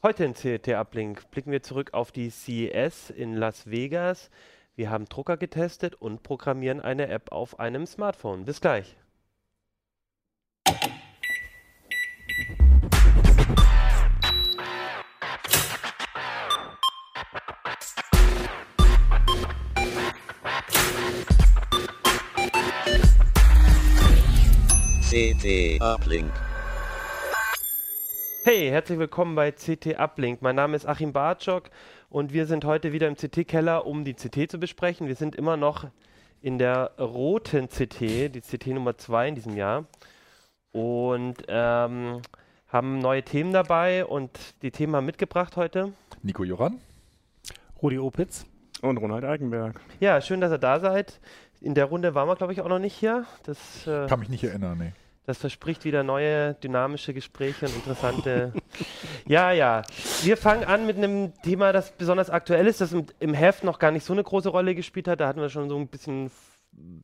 Heute in CT Uplink blicken wir zurück auf die CES in Las Vegas. Wir haben Drucker getestet und programmieren eine App auf einem Smartphone. Bis gleich. CT Uplink. Hey, herzlich willkommen bei CT Uplink. Mein Name ist Achim Bartschok und wir sind heute wieder im CT-Keller, um die CT zu besprechen. Wir sind immer noch in der roten CT, die CT Nummer 2 in diesem Jahr. Und ähm, haben neue Themen dabei und die Themen haben mitgebracht heute. Nico Joran. Rudi Opitz. Und Ronald Eikenberg. Ja, schön, dass ihr da seid. In der Runde waren wir, glaube ich, auch noch nicht hier. Das, äh, Kann mich nicht erinnern, nee. Das verspricht wieder neue dynamische Gespräche und interessante. ja, ja. Wir fangen an mit einem Thema, das besonders aktuell ist, das im, im Heft noch gar nicht so eine große Rolle gespielt hat. Da hatten wir schon so ein bisschen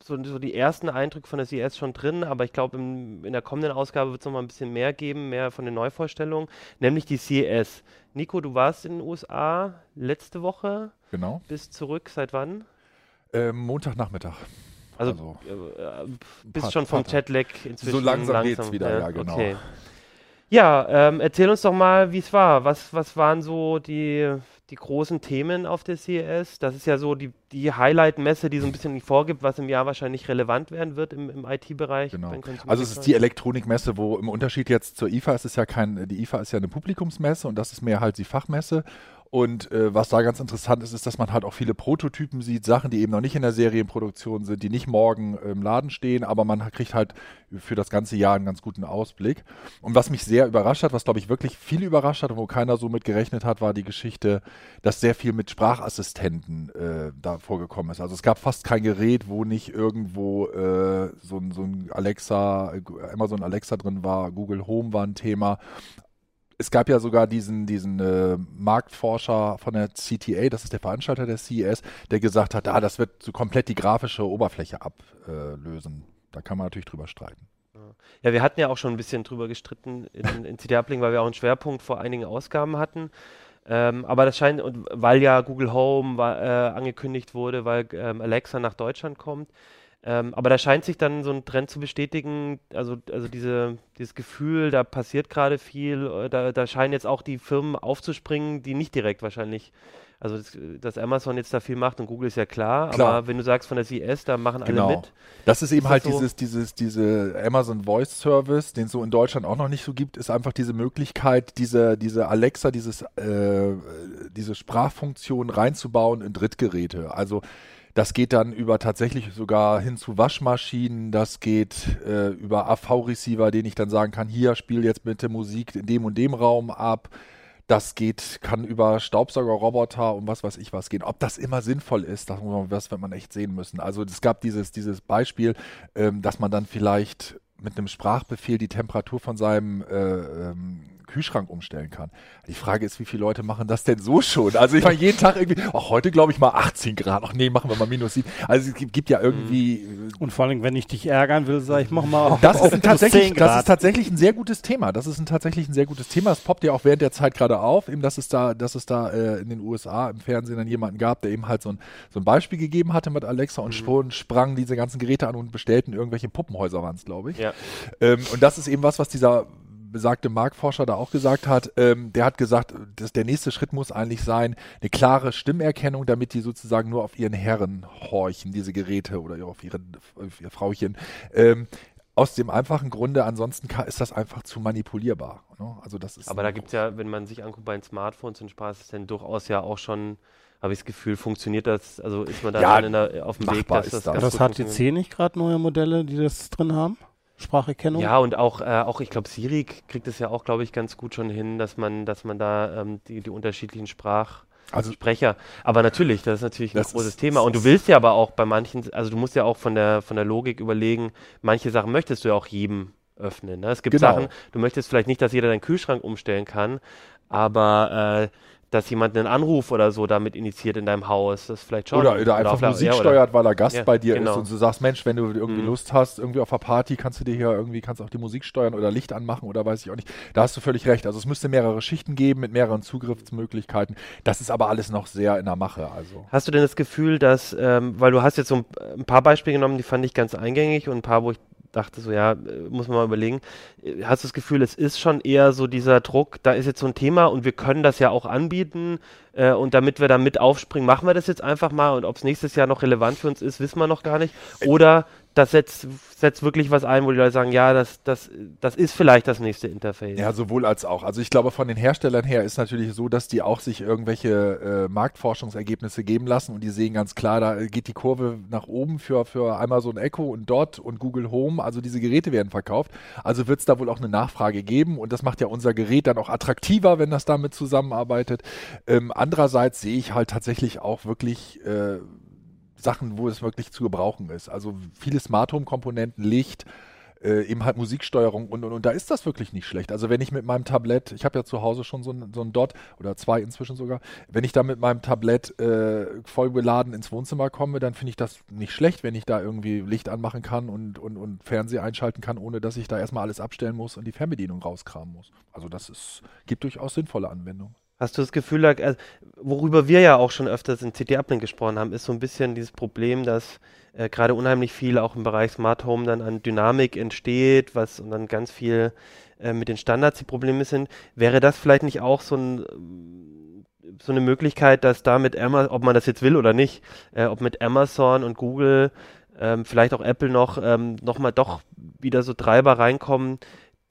so, so die ersten Eindrücke von der CES schon drin, aber ich glaube, in der kommenden Ausgabe wird es noch mal ein bisschen mehr geben, mehr von den Neuvorstellungen, nämlich die CES. Nico, du warst in den USA letzte Woche, Genau. bist zurück, seit wann? Ähm, Montagnachmittag. Also, Also, äh, bist paar- schon vom Jetlag inzwischen So langsam geht's wieder, ja, genau. Okay. Ja, ähm, erzähl uns doch mal, wie es war. Was, was waren so die, die großen Themen auf der CES? Das ist ja so die, die Highlight-Messe, die so ein bisschen vorgibt, was im Jahr wahrscheinlich relevant werden wird im, im IT-Bereich. Genau. Also es ist die Elektronikmesse, wo im Unterschied jetzt zur IFA ist es ja kein, die IFA ist ja eine Publikumsmesse und das ist mehr halt die Fachmesse. Und äh, was da ganz interessant ist, ist, dass man halt auch viele Prototypen sieht, Sachen, die eben noch nicht in der Serienproduktion sind, die nicht morgen im Laden stehen, aber man kriegt halt für das ganze Jahr einen ganz guten Ausblick. Und was mich sehr überrascht hat, was glaube ich wirklich viele überrascht hat und wo keiner so mit gerechnet hat, war die Geschichte, dass sehr viel mit Sprachassistenten äh, da vorgekommen ist. Also es gab fast kein Gerät, wo nicht irgendwo äh, so, ein, so ein Alexa, äh, Amazon Alexa drin war, Google Home war ein Thema. Es gab ja sogar diesen, diesen äh, Marktforscher von der CTA, das ist der Veranstalter der CES, der gesagt hat, ah, das wird so komplett die grafische Oberfläche ablösen. Da kann man natürlich drüber streiten. Ja, wir hatten ja auch schon ein bisschen drüber gestritten in, in CD Uplink, weil wir auch einen Schwerpunkt vor einigen Ausgaben hatten. Ähm, aber das scheint, und weil ja Google Home war, äh, angekündigt wurde, weil ähm, Alexa nach Deutschland kommt. Ähm, aber da scheint sich dann so ein Trend zu bestätigen, also, also diese, dieses Gefühl, da passiert gerade viel, äh, da, da scheinen jetzt auch die Firmen aufzuspringen, die nicht direkt wahrscheinlich, also das, dass Amazon jetzt da viel macht und Google ist ja klar, Klar. aber wenn du sagst von der CES, da machen alle Genau. mit. Das ist eben Ist halt so? dieses, dieses, diese Amazon Voice Service, den es so in Deutschland auch noch nicht so gibt, ist einfach diese Möglichkeit, diese, diese Alexa, dieses, äh, diese Sprachfunktion reinzubauen in Drittgeräte. Also das geht dann über tatsächlich sogar hin zu Waschmaschinen, das geht äh, über AV-Receiver, den ich dann sagen kann, hier spiel jetzt bitte Musik in dem und dem Raum ab. Das geht, kann über Staubsaugerroboter und was weiß ich was gehen. Ob das immer sinnvoll ist, das, das wird man echt sehen müssen. Also es gab dieses, dieses Beispiel, ähm, dass man dann vielleicht mit einem Sprachbefehl die Temperatur von seinem äh, ähm, Kühlschrank umstellen kann. Die Frage ist, wie viele Leute machen das denn so schon? Also ich meine, jeden Tag irgendwie, ach, heute glaube ich mal 18 Grad. Ach nee, machen wir mal minus 7. Also es gibt, gibt ja irgendwie äh, Und vor allem, wenn ich dich ärgern will, sage ich, mach mal auf, das auf ist, tatsächlich, 10 das ist tatsächlich ein sehr gutes Thema. Das ist ein tatsächlich ein sehr gutes Thema. Es poppt ja auch während der Zeit gerade auf, eben, dass es da, dass es da äh, in den USA im Fernsehen dann jemanden gab, der eben halt so ein, so ein Beispiel gegeben hatte mit Alexa und schon sprangen diese ganzen Geräte an und bestellten irgendwelche Puppenhäuser waren es, glaube ich. Ja. Ähm, und das ist eben was, was dieser besagte Marktforscher da auch gesagt hat. Ähm, der hat gesagt, dass der nächste Schritt muss eigentlich sein, eine klare Stimmerkennung, damit die sozusagen nur auf ihren Herren horchen, diese Geräte oder auf, ihren, auf ihr Frauchen. Ähm, aus dem einfachen Grunde, ansonsten ist das einfach zu manipulierbar. Ne? Also das ist Aber da gibt es ja, wenn man sich anguckt bei den Smartphones und Sprachassistenten, durchaus ja auch schon, habe ich das Gefühl, funktioniert das, also ist man da Ja, der, auf dem Weg, dass ist das, das. ganz das hat funktioniert. HTC nicht gerade neue Modelle, die das drin haben? Spracherkennung? Ja, und auch, äh, auch ich glaube, Siri kriegt es ja auch, glaube ich, ganz gut schon hin, dass man, dass man da ähm, die, die unterschiedlichen Sprach Also- Sprecher. Aber natürlich, das ist natürlich ein großes ist- Thema. Und du willst ja aber auch bei manchen, also du musst ja auch von der von der Logik überlegen, manche Sachen möchtest du ja auch jedem öffnen. Ne? Es gibt Genau. Sachen, du möchtest vielleicht nicht, dass jeder deinen Kühlschrank umstellen kann, aber äh, dass jemand einen Anruf oder so damit initiiert in deinem Haus. Das vielleicht schon. Oder, oder einfach auf- Musik ja, steuert, weil er Gast Ja, bei dir genau. ist und du sagst, Mensch, wenn du irgendwie Mhm. Lust hast, irgendwie auf einer Party, kannst du dir hier irgendwie, kannst auch die Musik steuern oder Licht anmachen oder weiß ich auch nicht. Da hast du völlig recht. Also es müsste mehrere Schichten geben mit mehreren Zugriffsmöglichkeiten. Das ist aber alles noch sehr in der Mache. Also. Hast du denn das Gefühl, dass, ähm, weil du hast jetzt so ein, ein paar Beispiele genommen, die fand ich ganz eingängig und ein paar, wo ich dachte so, ja, äh, muss man mal überlegen. Äh, Hast du das Gefühl, es ist schon eher so dieser Druck, da ist jetzt so ein Thema und wir können das ja auch anbieten äh, und damit wir da mit aufspringen, machen wir das jetzt einfach mal und ob es nächstes Jahr noch relevant für uns ist, wissen wir noch gar nicht. Oder das setzt, setzt wirklich was ein, wo die Leute sagen, ja, das, das, das ist vielleicht das nächste Interface. Ja, sowohl als auch. Also ich glaube, von den Herstellern her ist natürlich so, dass die auch sich irgendwelche äh, Marktforschungsergebnisse geben lassen und die sehen ganz klar, da geht die Kurve nach oben für, für Amazon Echo und Dot und Google Home. Also diese Geräte werden verkauft. Also wird es da wohl auch eine Nachfrage geben und das macht ja unser Gerät dann auch attraktiver, wenn das damit zusammenarbeitet. Ähm, andererseits sehe ich halt tatsächlich auch wirklich äh, Sachen, wo es wirklich zu gebrauchen ist. Also viele Smart Home Komponenten, Licht, äh, eben halt Musiksteuerung und, und, und da ist das wirklich nicht schlecht. Also wenn ich mit meinem Tablett, ich habe ja zu Hause schon so ein, so ein Dot oder zwei inzwischen sogar, wenn ich da mit meinem Tablett äh, voll beladen ins Wohnzimmer komme, dann finde ich das nicht schlecht, wenn ich da irgendwie Licht anmachen kann und, und, und Fernseher einschalten kann, ohne dass ich da erstmal alles abstellen muss und die Fernbedienung rauskramen muss. Also das ist, gibt durchaus sinnvolle Anwendungen. Hast du das Gefühl, also, worüber wir ja auch schon öfters in CT Uplink gesprochen haben, ist so ein bisschen dieses Problem, dass äh, gerade unheimlich viel auch im Bereich Smart Home dann an Dynamik entsteht, was und dann ganz viel äh, mit den Standards die Probleme sind. Wäre das vielleicht nicht auch so ein so eine Möglichkeit, dass da mit Amazon, ob man das jetzt will oder nicht, äh, ob mit Amazon und Google, ähm, vielleicht auch Apple noch, ähm, noch mal doch wieder so Treiber reinkommen,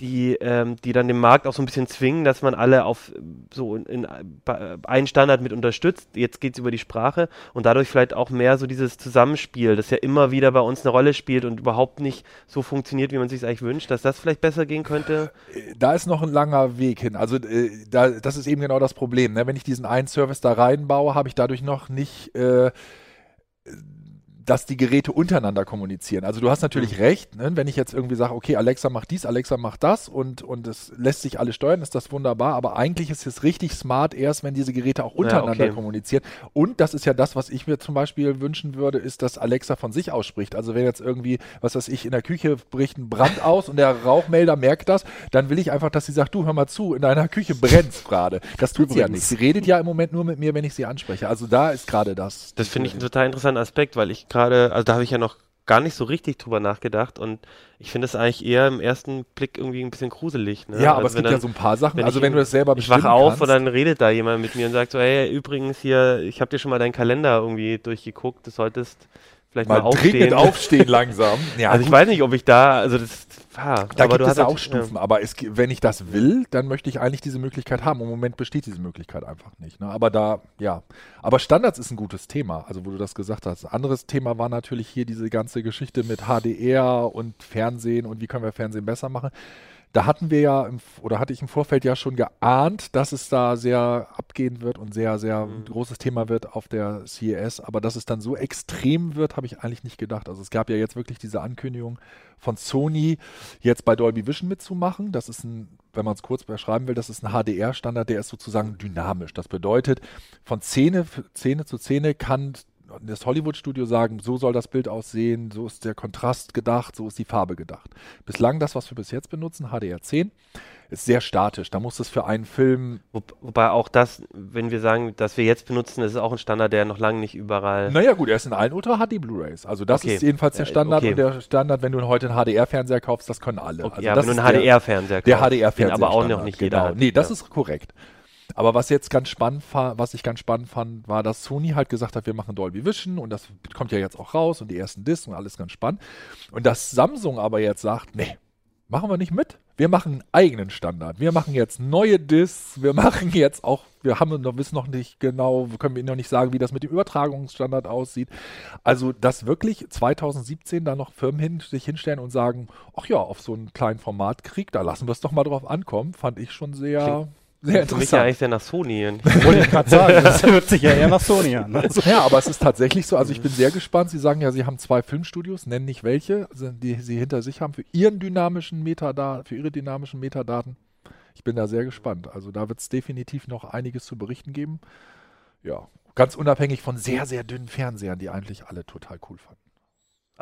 die, ähm, die dann den Markt auch so ein bisschen zwingen, dass man alle auf äh, so in, in bei- einen Standard mit unterstützt. Jetzt geht es über die Sprache und dadurch vielleicht auch mehr so dieses Zusammenspiel, das ja immer wieder bei uns eine Rolle spielt und überhaupt nicht so funktioniert, wie man sich eigentlich wünscht, dass das vielleicht besser gehen könnte. Äh, da ist noch ein langer Weg hin. Also äh, da, das ist eben genau das Problem. Ne? Wenn ich diesen einen Service da reinbaue, habe ich dadurch noch nicht, äh, dass die Geräte untereinander kommunizieren. Also du hast natürlich recht, ne? wenn ich jetzt irgendwie sage, okay, Alexa macht dies, Alexa macht das und, und es lässt sich alles steuern, ist das wunderbar, aber eigentlich ist es richtig smart erst, wenn diese Geräte auch untereinander okay. kommunizieren. Und das ist ja das, was ich mir zum Beispiel wünschen würde, ist, dass Alexa von sich ausspricht. Also wenn jetzt irgendwie, was weiß ich, in der Küche bricht ein Brand aus und der Rauchmelder merkt das, dann will ich einfach, dass sie sagt, du hör mal zu, in deiner Küche brennt gerade. Das tut sie ja nicht. Übrigens. Sie redet ja im Moment nur mit mir, wenn ich sie anspreche. Also da ist gerade das. Das finde ich einen total interessanten Aspekt, weil ich gerade, also da habe ich ja noch gar nicht so richtig drüber nachgedacht und ich finde es eigentlich eher im ersten Blick irgendwie ein bisschen gruselig. Ne? Ja, aber Also es gibt ja dann- so ein paar Sachen. wenn Also ich- wenn du das selber Ich bestimmen wache auf kannst, und dann redet da jemand mit mir und sagt so, hey, übrigens hier, ich habe dir schon mal deinen Kalender irgendwie durchgeguckt, du solltest vielleicht mal, mal dringend aufstehen. aufstehen langsam. Ja, also ich gut. weiß nicht, ob ich da, also das, ja, Da aber gibt es hast auch Stufen, aber es, wenn ich das will, dann möchte ich eigentlich diese Möglichkeit haben. Im Moment besteht diese Möglichkeit einfach nicht. Ne? Aber da, ja. Aber Standards ist ein gutes Thema, also wo du das gesagt hast. Anderes Thema war natürlich hier diese ganze Geschichte mit HDR und Fernsehen und wie können wir Fernsehen besser machen. Da hatten wir ja, im, oder hatte ich im Vorfeld ja schon geahnt, dass es da sehr abgehen wird und sehr, sehr Mhm. großes Thema wird auf der CES. Aber dass es dann so extrem wird, habe ich eigentlich nicht gedacht. Also es gab ja jetzt wirklich diese Ankündigung von Sony, jetzt bei Dolby Vision mitzumachen. Das ist ein, wenn man es kurz beschreiben will, das ist ein HDR-Standard, der ist sozusagen dynamisch. Das bedeutet, von Szene, Szene zu Szene kann das Hollywood-Studio sagen, so soll das Bild aussehen, so ist der Kontrast gedacht, so ist die Farbe gedacht. Bislang das, was wir bis jetzt benutzen, HDR10, ist sehr statisch. Da muss es für einen Film Wo, wobei auch das, wenn wir sagen, dass wir jetzt benutzen, ist auch ein Standard, der noch lange nicht überall. Naja, gut, er ist in allen Ultra HD Blu-Rays. Also das Okay. ist jedenfalls der Standard okay. und der Standard, wenn du heute einen HDR-Fernseher kaufst, das können alle. Okay, also ja, das wenn du ist einen der- HDR-Fernseher Der kaufst, HDR-Fernseher. den aber auch noch Standard, nicht genau. jeder hat. Nee, das ja. ist korrekt. Aber was jetzt ganz spannend fa- was ich ganz spannend fand, war, dass Sony halt gesagt hat, wir machen Dolby Vision und das kommt ja jetzt auch raus und die ersten Discs und alles ganz spannend. Und dass Samsung aber jetzt sagt, nee, machen wir nicht mit. Wir machen einen eigenen Standard. Wir machen jetzt neue Discs. Wir machen jetzt auch, wir haben noch, wissen noch nicht genau, wir können Ihnen noch nicht sagen, wie das mit dem Übertragungsstandard aussieht. Also, dass wirklich 2017 da noch Firmen hin, sich hinstellen und sagen, ach ja, auf so einen kleinen Formatkrieg, da lassen wir es doch mal drauf ankommen, fand ich schon sehr, sehr Für mich ja interessant. eigentlich sehr nach Sony. Und Wollte ich gerade sagen, das hört sich ja eher nach Sony an. Ne? Ja, aber es ist tatsächlich so. Also ich bin sehr gespannt. Sie sagen ja, Sie haben zwei Filmstudios, nennen nicht welche, also die Sie hinter sich haben für Ihren dynamischen Metadaten, für Ihre dynamischen Metadaten. Ich bin da sehr gespannt. Also da wird es definitiv noch einiges zu berichten geben. Ja, ganz unabhängig von sehr, sehr dünnen Fernsehern, die eigentlich alle total cool fanden.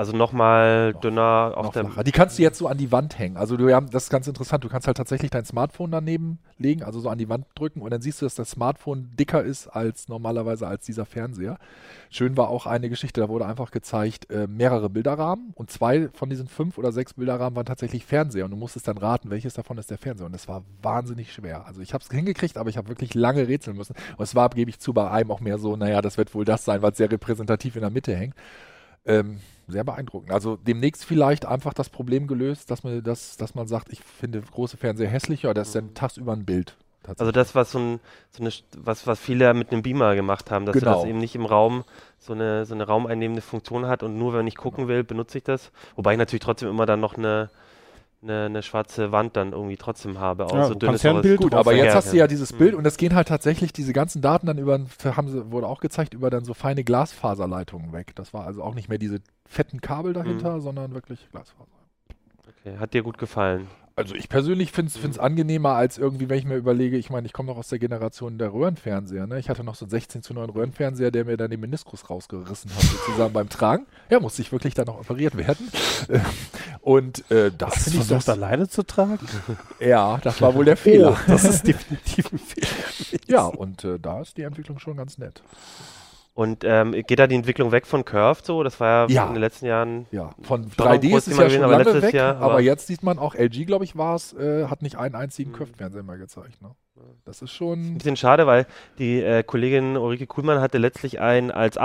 Also nochmal Noch- dünner auf Noch der. flacher. Die kannst du jetzt so an die Wand hängen. Also du, ja, das ist ganz interessant. Du kannst halt tatsächlich dein Smartphone daneben legen, also so an die Wand drücken und dann siehst du, dass das Smartphone dicker ist als normalerweise als dieser Fernseher. Schön war auch eine Geschichte, da wurde einfach gezeigt, äh, mehrere Bilderrahmen und zwei von diesen fünf oder sechs Bilderrahmen waren tatsächlich Fernseher und du musstest dann raten, welches davon ist der Fernseher und das war wahnsinnig schwer. Also ich habe es hingekriegt, aber ich habe wirklich lange rätseln müssen und es war, gebe ich zu, bei einem auch mehr so, naja, das wird wohl das sein, was sehr repräsentativ in der Mitte hängt. Ähm, sehr beeindruckend. Also demnächst vielleicht einfach das Problem gelöst, dass man, dass, dass man sagt, ich finde große Fernseher hässlicher, das ist dann tagsüber ein Bild. Also das, was so, ein, so eine, was, was viele mit einem Beamer gemacht haben, dass du Genau. das eben nicht im Raum so eine, so eine raumeinnehmende Funktion hat und nur wenn ich gucken will, benutze ich das. Wobei ich natürlich trotzdem immer dann noch eine, eine, eine schwarze Wand dann irgendwie trotzdem habe. Auch Ja, so du dünn kannst ist ja Bild das- Gut, aber jetzt Ja, hast du ja. dieses Bild und es gehen halt tatsächlich diese ganzen Daten dann über, haben sie, wurde auch gezeigt, über dann so feine Glasfaserleitungen weg. Das war also auch nicht mehr diese fetten Kabel dahinter, sondern wirklich Glasfaser. Okay, hat dir gut gefallen. Also ich persönlich finde es angenehmer als irgendwie, wenn ich mir überlege, ich meine, ich komme noch aus der Generation der Röhrenfernseher. Ne? Ich hatte noch so einen 16 zu 9 Röhrenfernseher, der mir dann den Meniskus rausgerissen hat, sozusagen beim Tragen. Ja, musste ich wirklich dann noch operiert werden. Und äh, da Hast du finde ich versucht, das, alleine zu tragen? ja, das war wohl der Fehler. Oh, das ist definitiv ein Fehler. Ja, und äh, da ist die Entwicklung schon ganz nett. Und ähm, geht da die Entwicklung weg von Curved so? Das war ja, Ja. in den letzten Jahren. Ja, von Schon noch 3D kurz ist es mal ja gewesen, schon aber lange letztes weg, Jahr, aber, aber- jetzt sieht man auch, LG, glaube ich, war es, äh, hat nicht einen einzigen Mhm. Curved-Fernseher mehr gezeigt. Ne? Das ist Ein schon... bisschen schade, weil die äh, Kollegin Ulrike Kuhlmann hatte letztlich einen als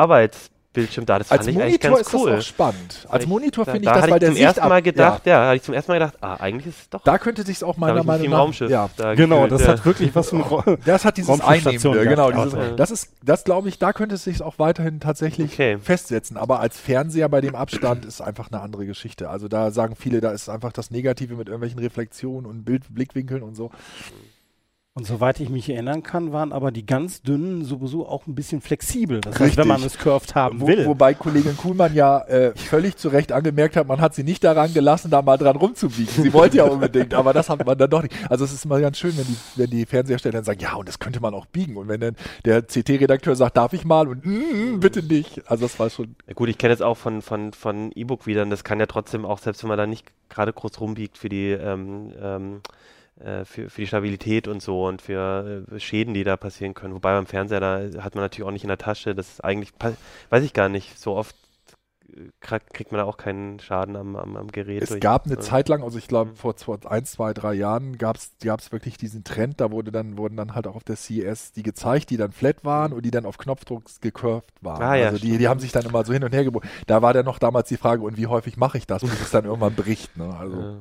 Arbeitsbildschirm da. Das Als fand ich eigentlich Monitor ganz ist cool. das auch spannend. Als Ich- Monitor da, finde ich da das, hatte weil ich der zum ersten Sicht Mal gedacht, ja, hatte ich zum ersten Mal gedacht, ah, eigentlich ist es doch. Da könnte sich auch da meiner ich Meinung nach... Raumschiff. Ja, da Genau, gefühlt, das ja. hat wirklich was von das hat dieses Einnehmende, genau. gehabt. Dieses, Ja. Das ist, das glaube ich, da könnte es sich auch weiterhin tatsächlich Okay. festsetzen. Aber als Fernseher bei dem Abstand ist einfach eine andere Geschichte. Also da sagen viele, da ist einfach das Negative mit irgendwelchen Reflexionen und Bild, Blickwinkeln und so. Und soweit ich mich erinnern kann, waren aber die ganz dünnen sowieso auch ein bisschen flexibel. Das heißt, wenn man es curved haben Wo, will. wobei Kollegin Kuhlmann ja äh, völlig zu Recht angemerkt hat, man hat sie nicht daran gelassen, da mal dran rumzubiegen. Sie wollte ja unbedingt, aber das hat man dann doch nicht. Also es ist immer ganz schön, wenn die, wenn die Fernsehersteller dann sagen, ja, und das könnte man auch biegen. Und wenn dann der CT-Redakteur sagt, darf ich mal? Und mm, bitte nicht. Also das war schon. Ja, gut, ich kenne es auch von, von, von E-Book-Widern. Das kann ja trotzdem auch, selbst wenn man da nicht gerade groß rumbiegt für die, ähm, ähm, äh, für, für die Stabilität und so und für äh, Schäden, die da passieren können. Wobei beim Fernseher, da hat man natürlich auch nicht in der Tasche. Das ist eigentlich, weiß ich gar nicht, so oft äh, kriegt man da auch keinen Schaden am, am, am Gerät. Es durch. gab eine Ja. Zeit lang, also ich glaube Mhm. vor, vor ein, zwei, drei Jahren gab es wirklich diesen Trend, da wurde dann, wurden dann halt auch auf der CES die gezeigt, die dann flat waren und die dann auf Knopfdruck gecurved waren. Ah, ja, also die, die haben sich dann immer so hin und her gebogen. Da war dann noch damals die Frage, und wie häufig mache ich das, bis es dann irgendwann bricht. Ne? Also Ja.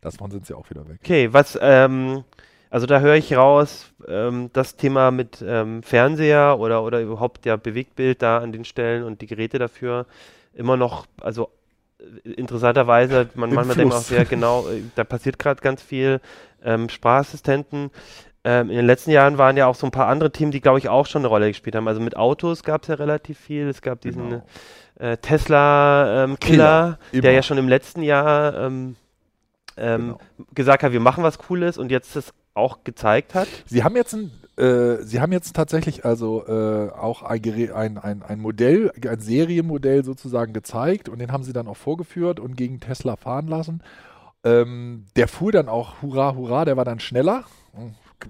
Davon sind sie auch wieder weg. Okay, was, ähm, also da höre ich raus, ähm, das Thema mit ähm, Fernseher oder, oder überhaupt ja Bewegtbild da an den Stellen und die Geräte dafür immer noch, also äh, interessanterweise, man manchmal denkt man auch sehr genau, äh, da passiert gerade ganz viel. Ähm, Sprachassistenten. Ähm, in den letzten Jahren waren ja auch so ein paar andere Themen, die, glaube ich, auch schon eine Rolle gespielt haben. Also mit Autos gab es ja relativ viel. Es gab diesen Genau. äh, Tesla-Killer, Immer. der ja schon im letzten Jahr ähm, Genau. gesagt hat, wir machen was Cooles und jetzt das auch gezeigt hat. Sie haben jetzt ein, äh, Sie haben jetzt tatsächlich also äh, auch ein, ein, ein, ein Modell, ein Serienmodell sozusagen gezeigt und den haben sie dann auch vorgeführt und gegen Tesla fahren lassen. Ähm, der fuhr dann auch hurra, hurra, der war dann schneller.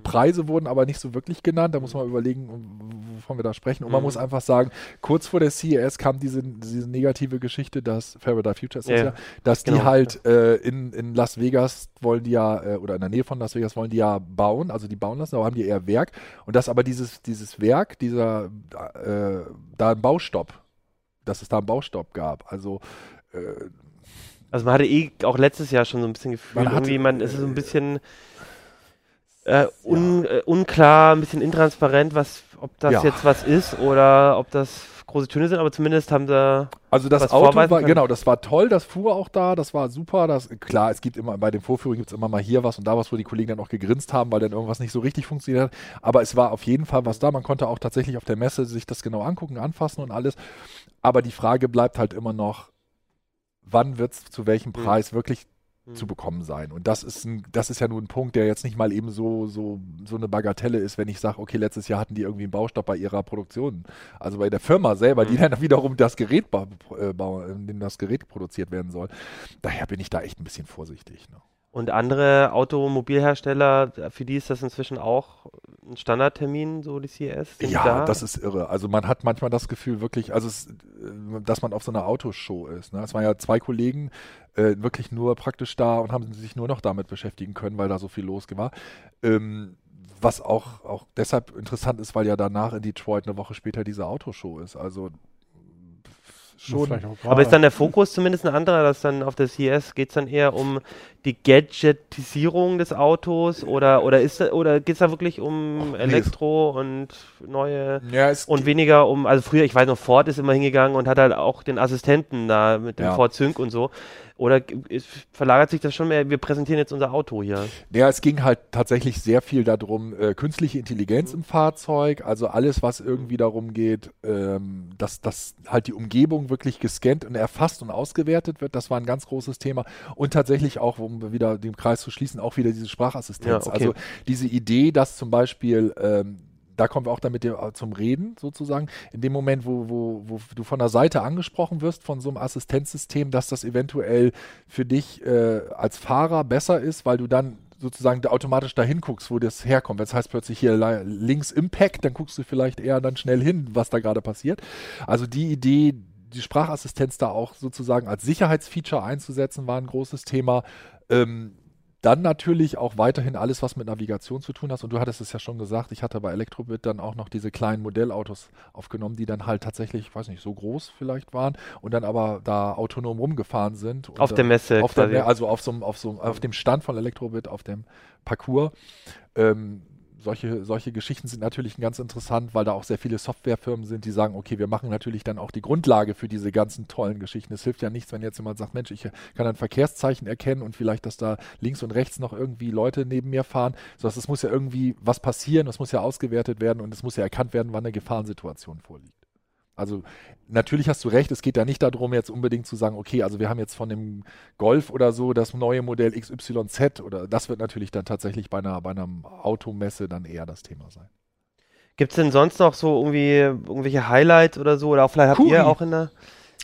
Preise wurden aber nicht so wirklich genannt. Da muss man überlegen, wovon wir da sprechen. Und man Mhm. muss einfach sagen, kurz vor der CES kam diese, diese negative Geschichte, dass Faraday Future ist das Ja, dass die genau. halt äh, in, in Las Vegas wollen die ja, äh, oder in der Nähe von Las Vegas wollen die ja bauen, also die bauen lassen, aber haben die eher Werk. Und dass aber dieses, dieses Werk, dieser, äh, da ein Baustopp, dass es da einen Baustopp gab. Also äh, Also man hatte eh auch letztes Jahr schon so ein bisschen Gefühl, Man hatte, irgendwie, man ist so äh, ein bisschen äh, un, äh, unklar, ein bisschen intransparent, was, ob das Ja. jetzt was ist oder ob das große Töne sind, aber zumindest haben sie Also das Auto war, können. genau, das war toll, das fuhr auch da, das war super. Das, klar, es gibt immer, bei den Vorführungen gibt es immer mal hier was und da was, wo die Kollegen dann auch gegrinst haben, weil dann irgendwas nicht so richtig funktioniert hat. Aber es war auf jeden Fall was da. Man konnte auch tatsächlich auf der Messe sich das genau angucken, anfassen und alles. Aber die Frage bleibt halt immer noch, wann wird es zu welchem Mhm. Preis wirklich zu hm. bekommen sein. Und das ist, ein, das ist ja nur ein Punkt, der jetzt nicht mal eben so, so, so eine Bagatelle ist, wenn ich sage, okay, letztes Jahr hatten die irgendwie einen Baustopp bei ihrer Produktion. Also bei der Firma selber, die hm. dann wiederum das Gerät, äh, in dem das Gerät produziert werden soll. Daher bin ich da echt ein bisschen vorsichtig. Ne? Und andere Automobilhersteller, für die ist das inzwischen auch ein Standardtermin, so die CES? Ja, da? das ist irre. Also man hat manchmal das Gefühl wirklich, also es, dass man auf so einer Autoshow ist. Ne? Es waren ja zwei Kollegen äh, wirklich nur praktisch da und haben sich nur noch damit beschäftigen können, weil da so viel los war. Ähm, was auch, auch deshalb interessant ist, weil ja danach in Detroit eine Woche später diese Autoshow ist. Also schon. Aber ist dann der Fokus zumindest ein anderer, dass dann auf der CS geht es dann eher um die Gadgetisierung des Autos oder oder ist oder geht es da wirklich um Ach, Elektro nee. und neue ja, und weniger um also früher ich weiß noch Ford ist immer hingegangen und hat halt auch den Assistenten da mit dem ja. Ford Sync und so oder verlagert sich das schon mehr, wir präsentieren jetzt unser Auto hier? Ja, es ging halt tatsächlich sehr viel darum, äh, künstliche Intelligenz mhm. im Fahrzeug, also alles, was irgendwie darum geht, ähm, dass, dass halt die Umgebung wirklich gescannt und erfasst und ausgewertet wird. Das war ein ganz großes Thema. Und tatsächlich auch, um wieder den Kreis zu schließen, auch wieder diese Sprachassistenz. Ja, okay. Also diese Idee, dass zum Beispiel ähm, da kommen wir auch damit zum Reden sozusagen. In dem Moment, wo, wo, wo du von der Seite angesprochen wirst von so einem Assistenzsystem, dass das eventuell für dich äh, als Fahrer besser ist, weil du dann sozusagen automatisch dahin guckst, wo das herkommt. Das heißt plötzlich hier links Impact, dann guckst du vielleicht eher dann schnell hin, was da gerade passiert. Also die Idee, die Sprachassistenz da auch sozusagen als Sicherheitsfeature einzusetzen, war ein großes Thema. Ähm, dann natürlich auch weiterhin alles, was mit Navigation zu tun hat. Und du hattest es ja schon gesagt, ich hatte bei Elektrobit dann auch noch diese kleinen Modellautos aufgenommen, die dann halt tatsächlich, ich weiß nicht, so groß vielleicht waren und dann aber da autonom rumgefahren sind. Auf der Messe. Auf der, also auf, so, auf, so, auf dem Stand von Elektrobit, auf dem Parcours. Ähm, solche, solche Geschichten sind natürlich ganz interessant, weil da auch sehr viele Softwarefirmen sind, die sagen, okay, wir machen natürlich dann auch die Grundlage für diese ganzen tollen Geschichten. Es hilft ja nichts, wenn jetzt jemand sagt, Mensch, ich kann ein Verkehrszeichen erkennen und vielleicht, dass da links und rechts noch irgendwie Leute neben mir fahren. So, es muss ja irgendwie was passieren, es muss ja ausgewertet werden und es muss ja erkannt werden, wann eine Gefahrensituation vorliegt. Also natürlich hast du recht, es geht da nicht darum, jetzt unbedingt zu sagen, okay, also wir haben jetzt von dem Golf oder so das neue Modell XYZ oder das wird natürlich dann tatsächlich bei einer, bei einer Automesse dann eher das Thema sein. Gibt es denn sonst noch so irgendwie irgendwelche Highlights oder so? Oder vielleicht habt Kuri. ihr auch in der.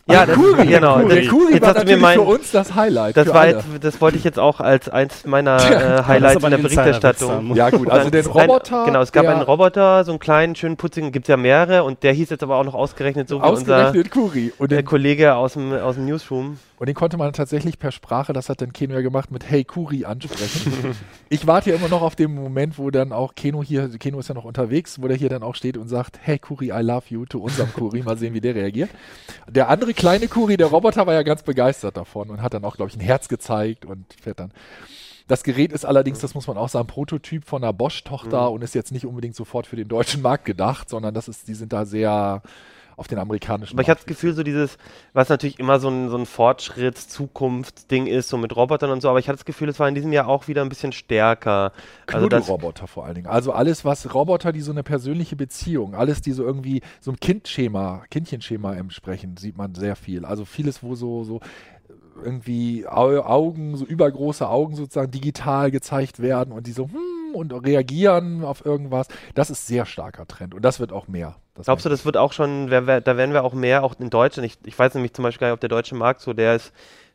Ja, das, Kuri, genau. Kuri. Das, Kuri jetzt war natürlich mein, für uns das Highlight. Das, war jetzt, das wollte ich jetzt auch als eins meiner äh, Highlights in der Berichterstattung. Ja gut, also den Roboter. Ein, genau, es gab einen Roboter, so einen kleinen, schönen, putzigen, gibt es ja mehrere und der hieß jetzt aber auch noch ausgerechnet so wie ausgerechnet unser Kuri. Und den, Kollege aus dem, aus dem Newsroom. Und den konnte man tatsächlich per Sprache, das hat dann Keno ja gemacht, mit Hey Kuri ansprechen. ich warte ja immer noch auf den Moment, wo dann auch Keno hier, Keno ist ja noch unterwegs, wo der hier dann auch steht und sagt, Hey Kuri, I love you, zu unserem Kuri. Mal sehen, wie der reagiert. Der andere kleine Kuri, der Roboter, war ja ganz begeistert davon und hat dann auch, glaube ich, ein Herz gezeigt und fährt dann. Das Gerät ist allerdings, das muss man auch sagen, Prototyp von einer Bosch-Tochter mhm. und ist jetzt nicht unbedingt sofort für den deutschen Markt gedacht, sondern das ist, die sind da sehr auf den amerikanischen Aber ich habe das Gefühl, so dieses, was natürlich immer so ein, so ein Fortschritts-, Zukunftsding ist, so mit Robotern und so, aber ich hatte das Gefühl, es war in diesem Jahr auch wieder ein bisschen stärker. Also Roboter vor allen Dingen. Also alles, was Roboter, die so eine persönliche Beziehung, alles, die so irgendwie so ein Kindschema, Kindchenschema entsprechen, sieht man sehr viel. Also vieles, wo so, so irgendwie Augen, so übergroße Augen sozusagen digital gezeigt werden und die so, hm, und reagieren auf irgendwas. Das ist sehr starker Trend und das wird auch mehr. Das Glaubst du, das wird auch schon, da werden wir auch mehr, auch in Deutschland, ich, ich weiß nämlich zum Beispiel gar nicht, ob der deutsche Markt so der ist,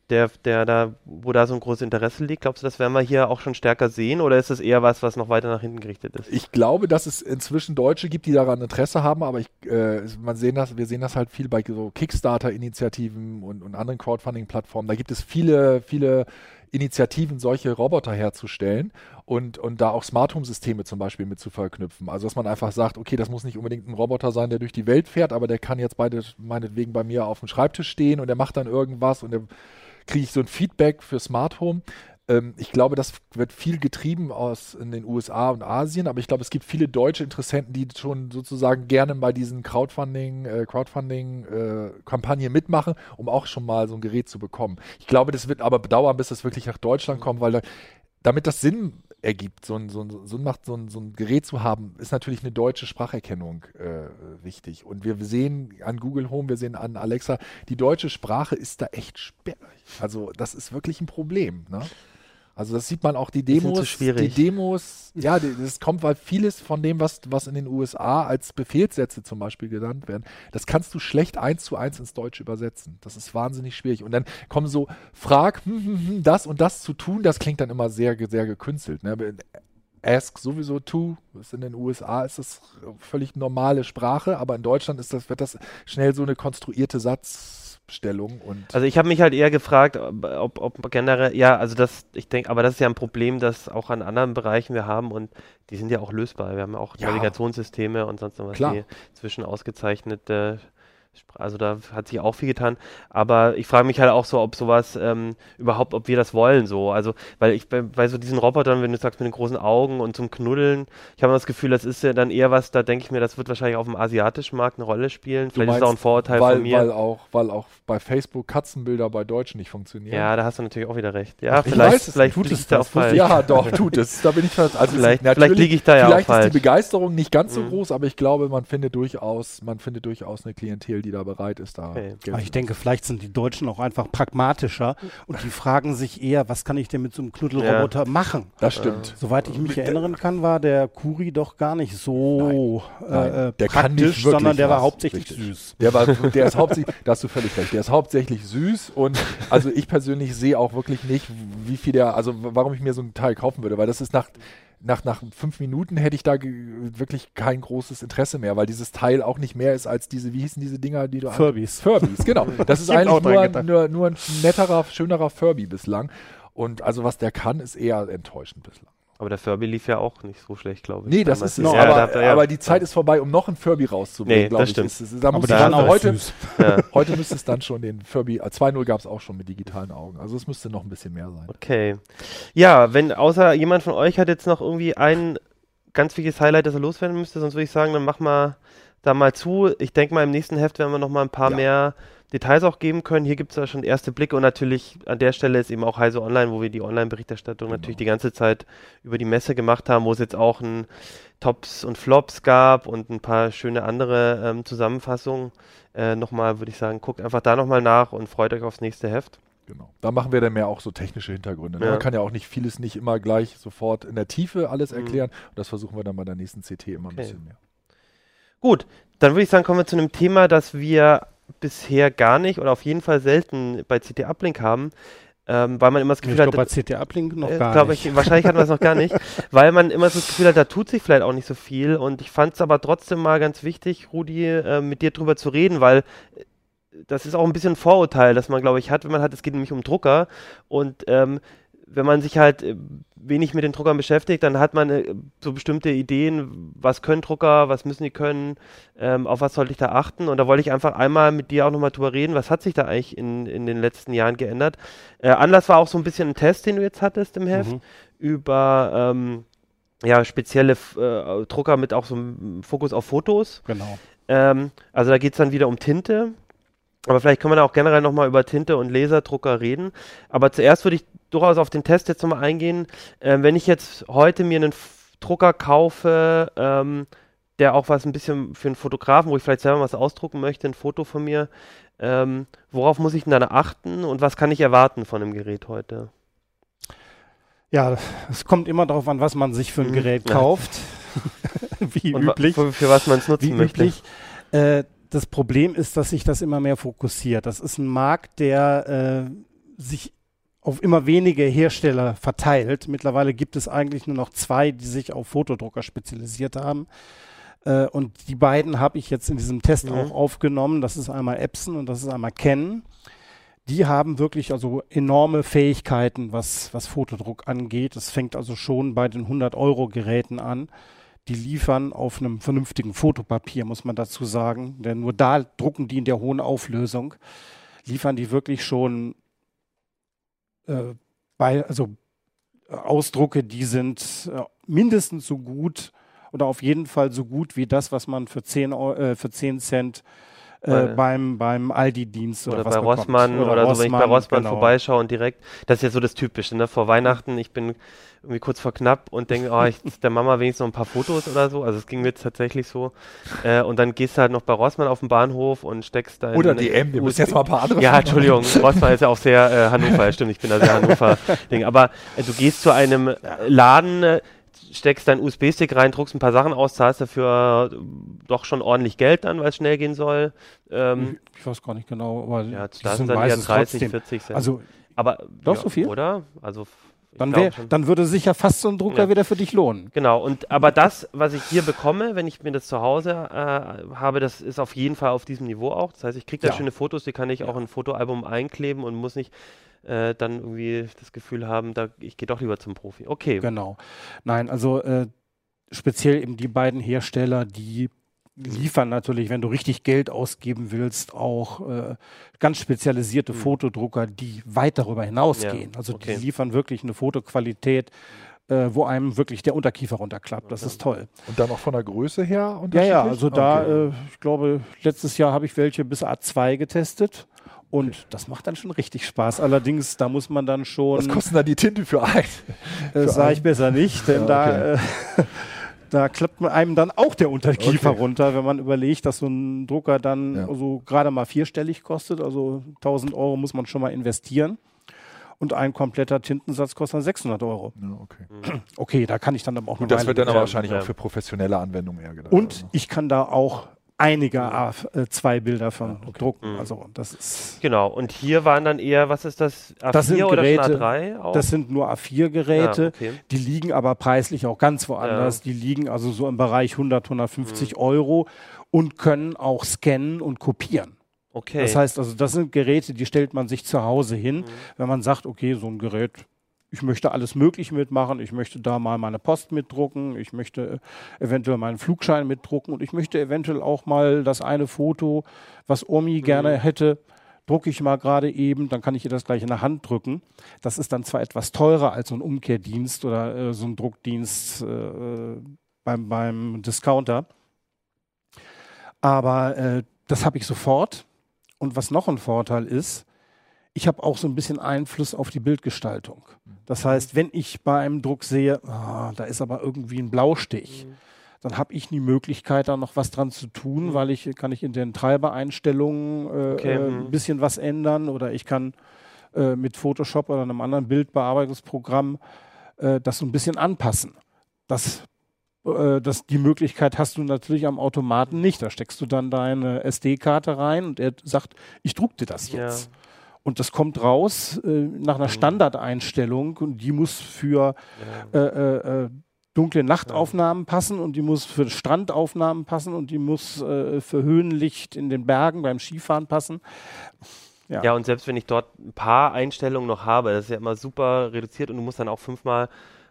der, der da, wo da so ein großes Interesse liegt. Glaubst du, das werden wir hier auch schon stärker sehen oder ist das eher was, was noch weiter nach hinten gerichtet ist? Ich glaube, dass es inzwischen Deutsche gibt, die daran Interesse haben, aber ich, äh, man sehen das, wir sehen das halt viel bei so Kickstarter-Initiativen und, und anderen Crowdfunding-Plattformen. Da gibt es viele, viele Initiativen, solche Roboter herzustellen und, und da auch Smart Home Systeme zum Beispiel mit zu verknüpfen. Also dass man einfach sagt, okay, das muss nicht unbedingt ein Roboter sein, der durch die Welt fährt, aber der kann jetzt beide meinetwegen bei mir auf dem Schreibtisch stehen und der macht dann irgendwas und der kriege ich so ein Feedback für Smart Home ähm, ich glaube, das wird viel getrieben aus in den USA und Asien, aber ich glaube, es gibt viele deutsche Interessenten, die schon sozusagen gerne bei diesen Crowdfunding, äh, Crowdfunding-Kampagnen äh, mitmachen, um auch schon mal so ein Gerät zu bekommen. Ich glaube, das wird aber dauern, bis es wirklich nach Deutschland kommt, weil da, damit das Sinn ergibt, so ein, so ein, so ein, so ein, so ein Gerät zu haben, ist natürlich eine deutsche Spracherkennung äh, wichtig. Und wir sehen an Google Home, wir sehen an Alexa, die deutsche Sprache ist da echt sperrig. Also das ist wirklich ein Problem. Ne? Also das sieht man auch die Demos. Die Demos, ja, das kommt, weil vieles von dem, was, was in den USA als Befehlssätze zum Beispiel genannt werden, das kannst du schlecht eins zu eins ins Deutsche übersetzen. Das ist wahnsinnig schwierig. Und dann kommen so, frag, hm, hm, hm, das und das zu tun, das klingt dann immer sehr, sehr gekünstelt. Ne? Ask sowieso to, ist in den USA ist das völlig normale Sprache, aber in Deutschland ist das, wird das schnell so eine konstruierte Satz Stellung und. Also ich habe mich halt eher gefragt, ob, ob generell, ja, also das, ich denke, aber das ist ja ein Problem, das auch an anderen Bereichen wir haben und die sind ja auch lösbar. Wir haben auch ja. Navigationssysteme und sonst noch was, Klar. die zwischen ausgezeichnete also da hat sich auch viel getan. Aber ich frage mich halt auch so, ob sowas ähm, überhaupt, ob wir das wollen so. Also, weil ich bei, bei, so diesen Robotern, wenn du sagst mit den großen Augen und zum Knuddeln, ich habe das Gefühl, das ist ja dann eher was, da denke ich mir, das wird wahrscheinlich auf dem asiatischen Markt eine Rolle spielen. Vielleicht meinst, ist das auch ein Vorurteil weil, von mir. Weil auch, weil auch bei Facebook Katzenbilder bei Deutschen nicht funktionieren. Ja, da hast du natürlich auch wieder recht. Ja, Ach, vielleicht, weiß, vielleicht tut es da auch falsch. Ja, doch, tut es. Da bin ich also vielleicht, vielleicht liege ich da ja auch falsch. Vielleicht ist die Begeisterung nicht ganz so mhm. groß, aber ich glaube, man findet durchaus, man findet durchaus eine Klientel, die da bereit ist, da Okay. ich denke, vielleicht sind die Deutschen auch einfach pragmatischer und die fragen sich eher, was kann ich denn mit so einem Knuddelroboter ja. machen? Das stimmt. Soweit ich mich erinnern kann, war der Kuri doch gar nicht so Nein. Nein. Äh, der praktisch, sondern der war hauptsächlich richtig. süß. Der war, der ist hauptsächlich, da hast du völlig recht, der ist hauptsächlich süß und also ich persönlich sehe auch wirklich nicht, wie viel der, also warum ich mir so ein Teil kaufen würde, weil das ist nach nach, nach fünf Minuten hätte ich da wirklich kein großes Interesse mehr, weil dieses Teil auch nicht mehr ist als diese, wie hießen diese Dinger, die du Furbies. Furbies, genau. Das ist eigentlich nur, nur, nur ein netterer, schönerer Furby bislang. Und also was der kann, ist eher enttäuschend bislang. Aber der Furby lief ja auch nicht so schlecht, glaube ich. Nee, das ist es. Ja, aber, da, ja. aber, die Zeit ist vorbei, um noch einen Furby rauszubringen, nee, glaube ich. Stimmt. Ist, da aber dann auch heute, ja. heute müsste es dann schon den Furby, 2.0 gab es auch schon mit digitalen Augen. Also es müsste noch ein bisschen mehr sein. Okay. Ja, wenn, außer jemand von euch hat jetzt noch irgendwie ein ganz wichtiges Highlight, das er loswerden müsste, sonst würde ich sagen, dann mach mal da mal zu. Ich denke mal, im nächsten Heft werden wir noch mal ein paar mehr Details auch geben können. Hier gibt es ja schon erste Blicke und natürlich an der Stelle ist eben auch Heise Online, wo wir die Online-Berichterstattung genau. natürlich die ganze Zeit über die Messe gemacht haben, wo es jetzt auch ein Tops und Flops gab und ein paar schöne andere ähm, Zusammenfassungen. Äh, nochmal würde ich sagen, guckt einfach da nochmal nach und freut euch aufs nächste Heft. Genau. Da machen wir dann mehr auch so technische Hintergründe. Ne? Ja. Man kann ja auch nicht vieles nicht immer gleich sofort in der Tiefe alles mhm. erklären. Mhm. Und das versuchen wir dann bei der nächsten CT immer okay. ein bisschen mehr. Gut, dann würde ich sagen, kommen wir zu einem Thema, das wir bisher gar nicht oder auf jeden Fall selten bei CT Uplink haben. Ähm, weil man immer das Gefühl ich hat. Ich glaube, bei CT Uplink noch äh, gar nicht. Ich, wahrscheinlich hatten wir es noch gar nicht, weil man immer so das Gefühl hat, da tut sich vielleicht auch nicht so viel. Und ich fand es aber trotzdem mal ganz wichtig, Rudi, äh, mit dir drüber zu reden, weil äh, das ist auch ein bisschen ein Vorurteil, das man, glaube ich, hat, wenn man hat, es geht nämlich um Drucker. Und ähm, wenn man sich halt äh, wenig mit den Druckern beschäftigt, dann hat man äh, so bestimmte Ideen, was können Drucker, was müssen die können, ähm, auf was sollte ich da achten. Und da wollte ich einfach einmal mit dir auch nochmal drüber reden, was hat sich da eigentlich in, in den letzten Jahren geändert. Äh, Anlass war auch so ein bisschen ein Test, den du jetzt hattest im Heft, mhm. über ähm, ja, spezielle äh, Drucker mit auch so einem Fokus auf Fotos. Genau. Ähm, also da geht es dann wieder um Tinte. Aber vielleicht können wir da auch generell nochmal über Tinte und Laserdrucker reden. Aber zuerst würde ich durchaus auf den Test jetzt nochmal eingehen. Ähm, wenn ich jetzt heute mir einen F Drucker kaufe, ähm, der auch was ein bisschen für einen Fotografen, wo ich vielleicht selber was ausdrucken möchte, ein Foto von mir, ähm, worauf muss ich denn dann achten und was kann ich erwarten von dem Gerät heute? Ja, es kommt immer darauf an, was man sich für ein mhm. Gerät kauft. Wie und üblich. Für, für was man es nutzen Wie möchte. Üblich. Äh, das Problem ist, dass sich das immer mehr fokussiert. Das ist ein Markt, der äh, sich auf immer wenige Hersteller verteilt. Mittlerweile gibt es eigentlich nur noch zwei, die sich auf Fotodrucker spezialisiert haben. Äh, und die beiden habe ich jetzt in diesem Test mhm. auch aufgenommen. Das ist einmal Epson und das ist einmal Canon. Die haben wirklich also enorme Fähigkeiten, was, was Fotodruck angeht. Es fängt also schon bei den 100-Euro-Geräten an. Die liefern auf einem vernünftigen Fotopapier, muss man dazu sagen. Denn nur da drucken die in der hohen Auflösung. Liefern die wirklich schon äh, bei, also äh, Ausdrucke, die sind äh, mindestens so gut oder auf jeden Fall so gut wie das, was man für 10, äh, für 10 Cent äh, beim, beim Aldi-Dienst oder, oder bei Rossmann oder, oder so, wenn ich bei Rossmann genau. vorbeischaue und direkt, das ist ja so das Typische, ne? Vor Weihnachten, ich bin irgendwie kurz vor knapp und denke, oh, ich der Mama wenigstens noch ein paar Fotos oder so. Also es ging mir tatsächlich so. Äh, und dann gehst du halt noch bei Rossmann auf den Bahnhof und steckst da Oder DM, wir müssen jetzt mal ein paar andere Ja, Entschuldigung, Rossmann ist ja auch sehr äh, Hannover, stimmt, ich bin da sehr Hannover-Ding. Aber äh, du gehst zu einem Laden, äh, steckst deinen USB-Stick rein, druckst ein paar Sachen aus, zahlst dafür doch schon ordentlich Geld dann, weil es schnell gehen soll. Ähm, ich weiß gar nicht genau, aber ja, das sind dann ja 30, trotzdem. 40 Cent. Also, aber doch ja, so viel? Oder? Also dann, wär, dann, würde sich ja fast so ein Drucker ja. wieder für dich lohnen. Genau, und aber das, was ich hier bekomme, wenn ich mir das zu Hause äh, habe, das ist auf jeden Fall auf diesem Niveau auch. Das heißt, ich kriege da ja. schöne Fotos, die kann ich ja. auch in ein Fotoalbum einkleben und muss nicht äh, dann irgendwie das Gefühl haben, da, ich gehe doch lieber zum Profi. Okay. Genau. Nein, also äh, speziell eben die beiden Hersteller, die liefern natürlich, wenn du richtig Geld ausgeben willst, auch äh, ganz spezialisierte mhm. Fotodrucker, die weit darüber hinausgehen. Ja, also okay. die liefern wirklich eine Fotoqualität, äh, wo einem wirklich der Unterkiefer runterklappt. Das okay. ist toll. Und dann auch von der Größe her? Ja, ja, also da, okay. äh, ich glaube, letztes Jahr habe ich welche bis A2 getestet. Und okay. das macht dann schon richtig Spaß. Allerdings, da muss man dann schon. Was kostet dann die Tinte für ein? Das sage ich besser nicht, denn ja, da, äh, da klappt einem dann auch der Unterkiefer okay. runter, wenn man überlegt, dass so ein Drucker dann ja. so gerade mal vierstellig kostet. Also 1000 Euro muss man schon mal investieren. Und ein kompletter Tintensatz kostet dann 600 Euro. Ja, okay. okay, da kann ich dann aber auch Und das wird dann aber wahrscheinlich ja. auch für professionelle Anwendungen eher gedacht. Und also. ich kann da auch einige A2-Bilder von ja, okay. drucken. Mhm. Also das ist genau. Und hier waren dann eher, was ist das? A4 das sind oder Geräte, A3? Auch? Das sind nur A4-Geräte. Ja, okay. Die liegen aber preislich auch ganz woanders. Ja. Die liegen also so im Bereich 100, 150 mhm. Euro und können auch scannen und kopieren. Okay. Das heißt also, das sind Geräte, die stellt man sich zu Hause hin, mhm. wenn man sagt, okay, so ein Gerät ich möchte alles Mögliche mitmachen. Ich möchte da mal meine Post mitdrucken. Ich möchte eventuell meinen Flugschein mitdrucken und ich möchte eventuell auch mal das eine Foto, was Omi mhm. gerne hätte, drucke ich mal gerade eben, dann kann ich ihr das gleich in der Hand drücken. Das ist dann zwar etwas teurer als so ein Umkehrdienst oder äh, so ein Druckdienst äh, beim, beim Discounter, aber äh, das habe ich sofort. Und was noch ein Vorteil ist, ich habe auch so ein bisschen Einfluss auf die Bildgestaltung. Das heißt, wenn ich bei einem Druck sehe, oh, da ist aber irgendwie ein Blaustich, mhm. dann habe ich die Möglichkeit, da noch was dran zu tun, mhm. weil ich kann ich in den Treibereinstellungen äh, okay. äh, ein bisschen was ändern oder ich kann äh, mit Photoshop oder einem anderen Bildbearbeitungsprogramm äh, das so ein bisschen anpassen. Das äh, das, die Möglichkeit hast du natürlich am Automaten nicht. Da steckst du dann deine SD-Karte rein und er sagt, ich druck dir das jetzt. Ja. Und das kommt raus äh, nach einer mhm. Standardeinstellung und die muss für ja. äh, äh, äh dunkle Nachtaufnahmen passen und die muss für Strandaufnahmen passen und die muss äh, für Höhenlicht in den Bergen beim Skifahren passen. Ja. ja, und selbst wenn ich dort ein paar Einstellungen noch habe, das ist ja immer super reduziert und du musst dann auch fünfmal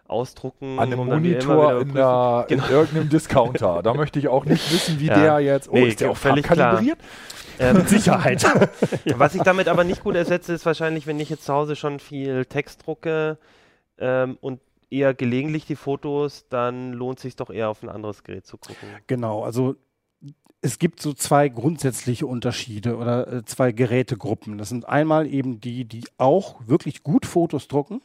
ausdrucken. An einem Monitor in, der, genau. in, irgendeinem Discounter. da möchte ich auch nicht wissen, wie ja. der jetzt. Oh, nee, ist der auch völlig kalibriert? Ähm, Mit Sicherheit. Was ich damit aber nicht gut ersetze, ist wahrscheinlich, wenn ich jetzt zu Hause schon viel Text drucke ähm, und eher gelegentlich die Fotos, dann lohnt es sich doch eher auf ein anderes Gerät zu gucken. Genau, also es gibt so zwei grundsätzliche Unterschiede oder äh, zwei Gerätegruppen. Das sind einmal eben die, die auch wirklich gut Fotos drucken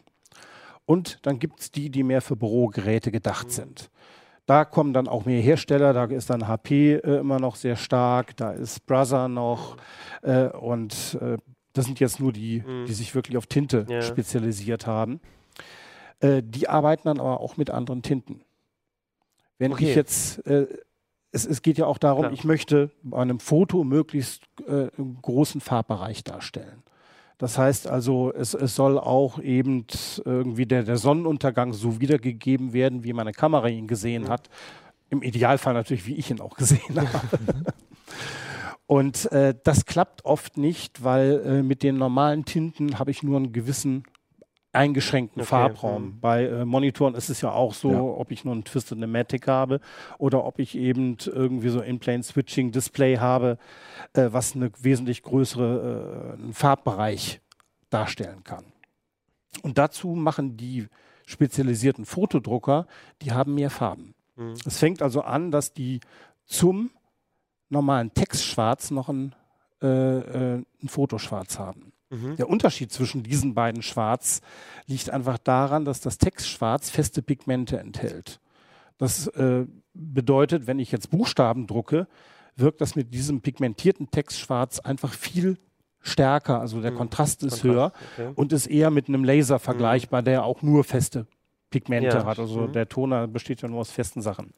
und dann gibt es die, die mehr für Bürogeräte gedacht mhm. sind. Da kommen dann auch mehr Hersteller, da ist dann HP äh, immer noch sehr stark, da ist Brother noch äh, und äh, das sind jetzt nur die, mhm. die sich wirklich auf Tinte ja. spezialisiert haben. Äh, die arbeiten dann aber auch mit anderen Tinten. Wenn okay. ich jetzt, äh, es, es, geht ja auch darum, Klar. ich möchte bei einem Foto möglichst äh, einen großen Farbbereich darstellen. Das heißt also, es, es soll auch eben irgendwie der, der Sonnenuntergang so wiedergegeben werden, wie meine Kamera ihn gesehen hat. Im Idealfall natürlich, wie ich ihn auch gesehen habe. Und äh, das klappt oft nicht, weil äh, mit den normalen Tinten habe ich nur einen gewissen eingeschränkten okay. Farbraum. Mhm. Bei äh, Monitoren ist es ja auch so, ja. ob ich nur ein Twisted Nematic habe oder ob ich eben irgendwie so In-Plane Switching Display habe, äh, was eine wesentlich größere äh, Farbbereich darstellen kann. Und dazu machen die spezialisierten Fotodrucker, die haben mehr Farben. Mhm. Es fängt also an, dass die zum normalen Textschwarz noch ein, äh, äh, ein Fotoschwarz haben. Mhm. Der Unterschied zwischen diesen beiden Schwarz liegt einfach daran, dass das Textschwarz feste Pigmente enthält. Das äh, bedeutet, wenn ich jetzt Buchstaben drucke, wirkt das mit diesem pigmentierten Textschwarz einfach viel stärker. Also der Mhm. Kontrast ist Kontrast, höher okay. und ist eher mit einem Laser vergleichbar, der auch nur feste Pigmente Ja, hat. Also mhm. der Toner besteht ja nur aus festen Sachen.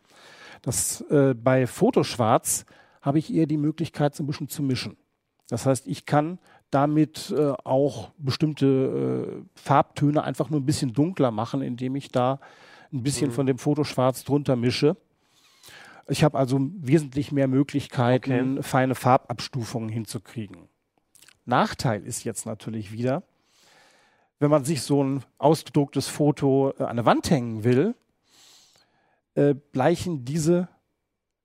Das, äh, bei Fotoschwarz habe ich eher die Möglichkeit, so ein bisschen zu mischen. Das heißt, ich kann damit äh, auch bestimmte äh, Farbtöne einfach nur ein bisschen dunkler machen, indem ich da ein bisschen Mhm. von dem Fotoschwarz drunter mische. Ich habe also wesentlich mehr Möglichkeiten, feine Farbabstufungen hinzukriegen. Nachteil ist jetzt natürlich wieder, wenn man sich so ein ausgedrucktes Foto äh, an der Wand hängen will, äh, bleichen diese,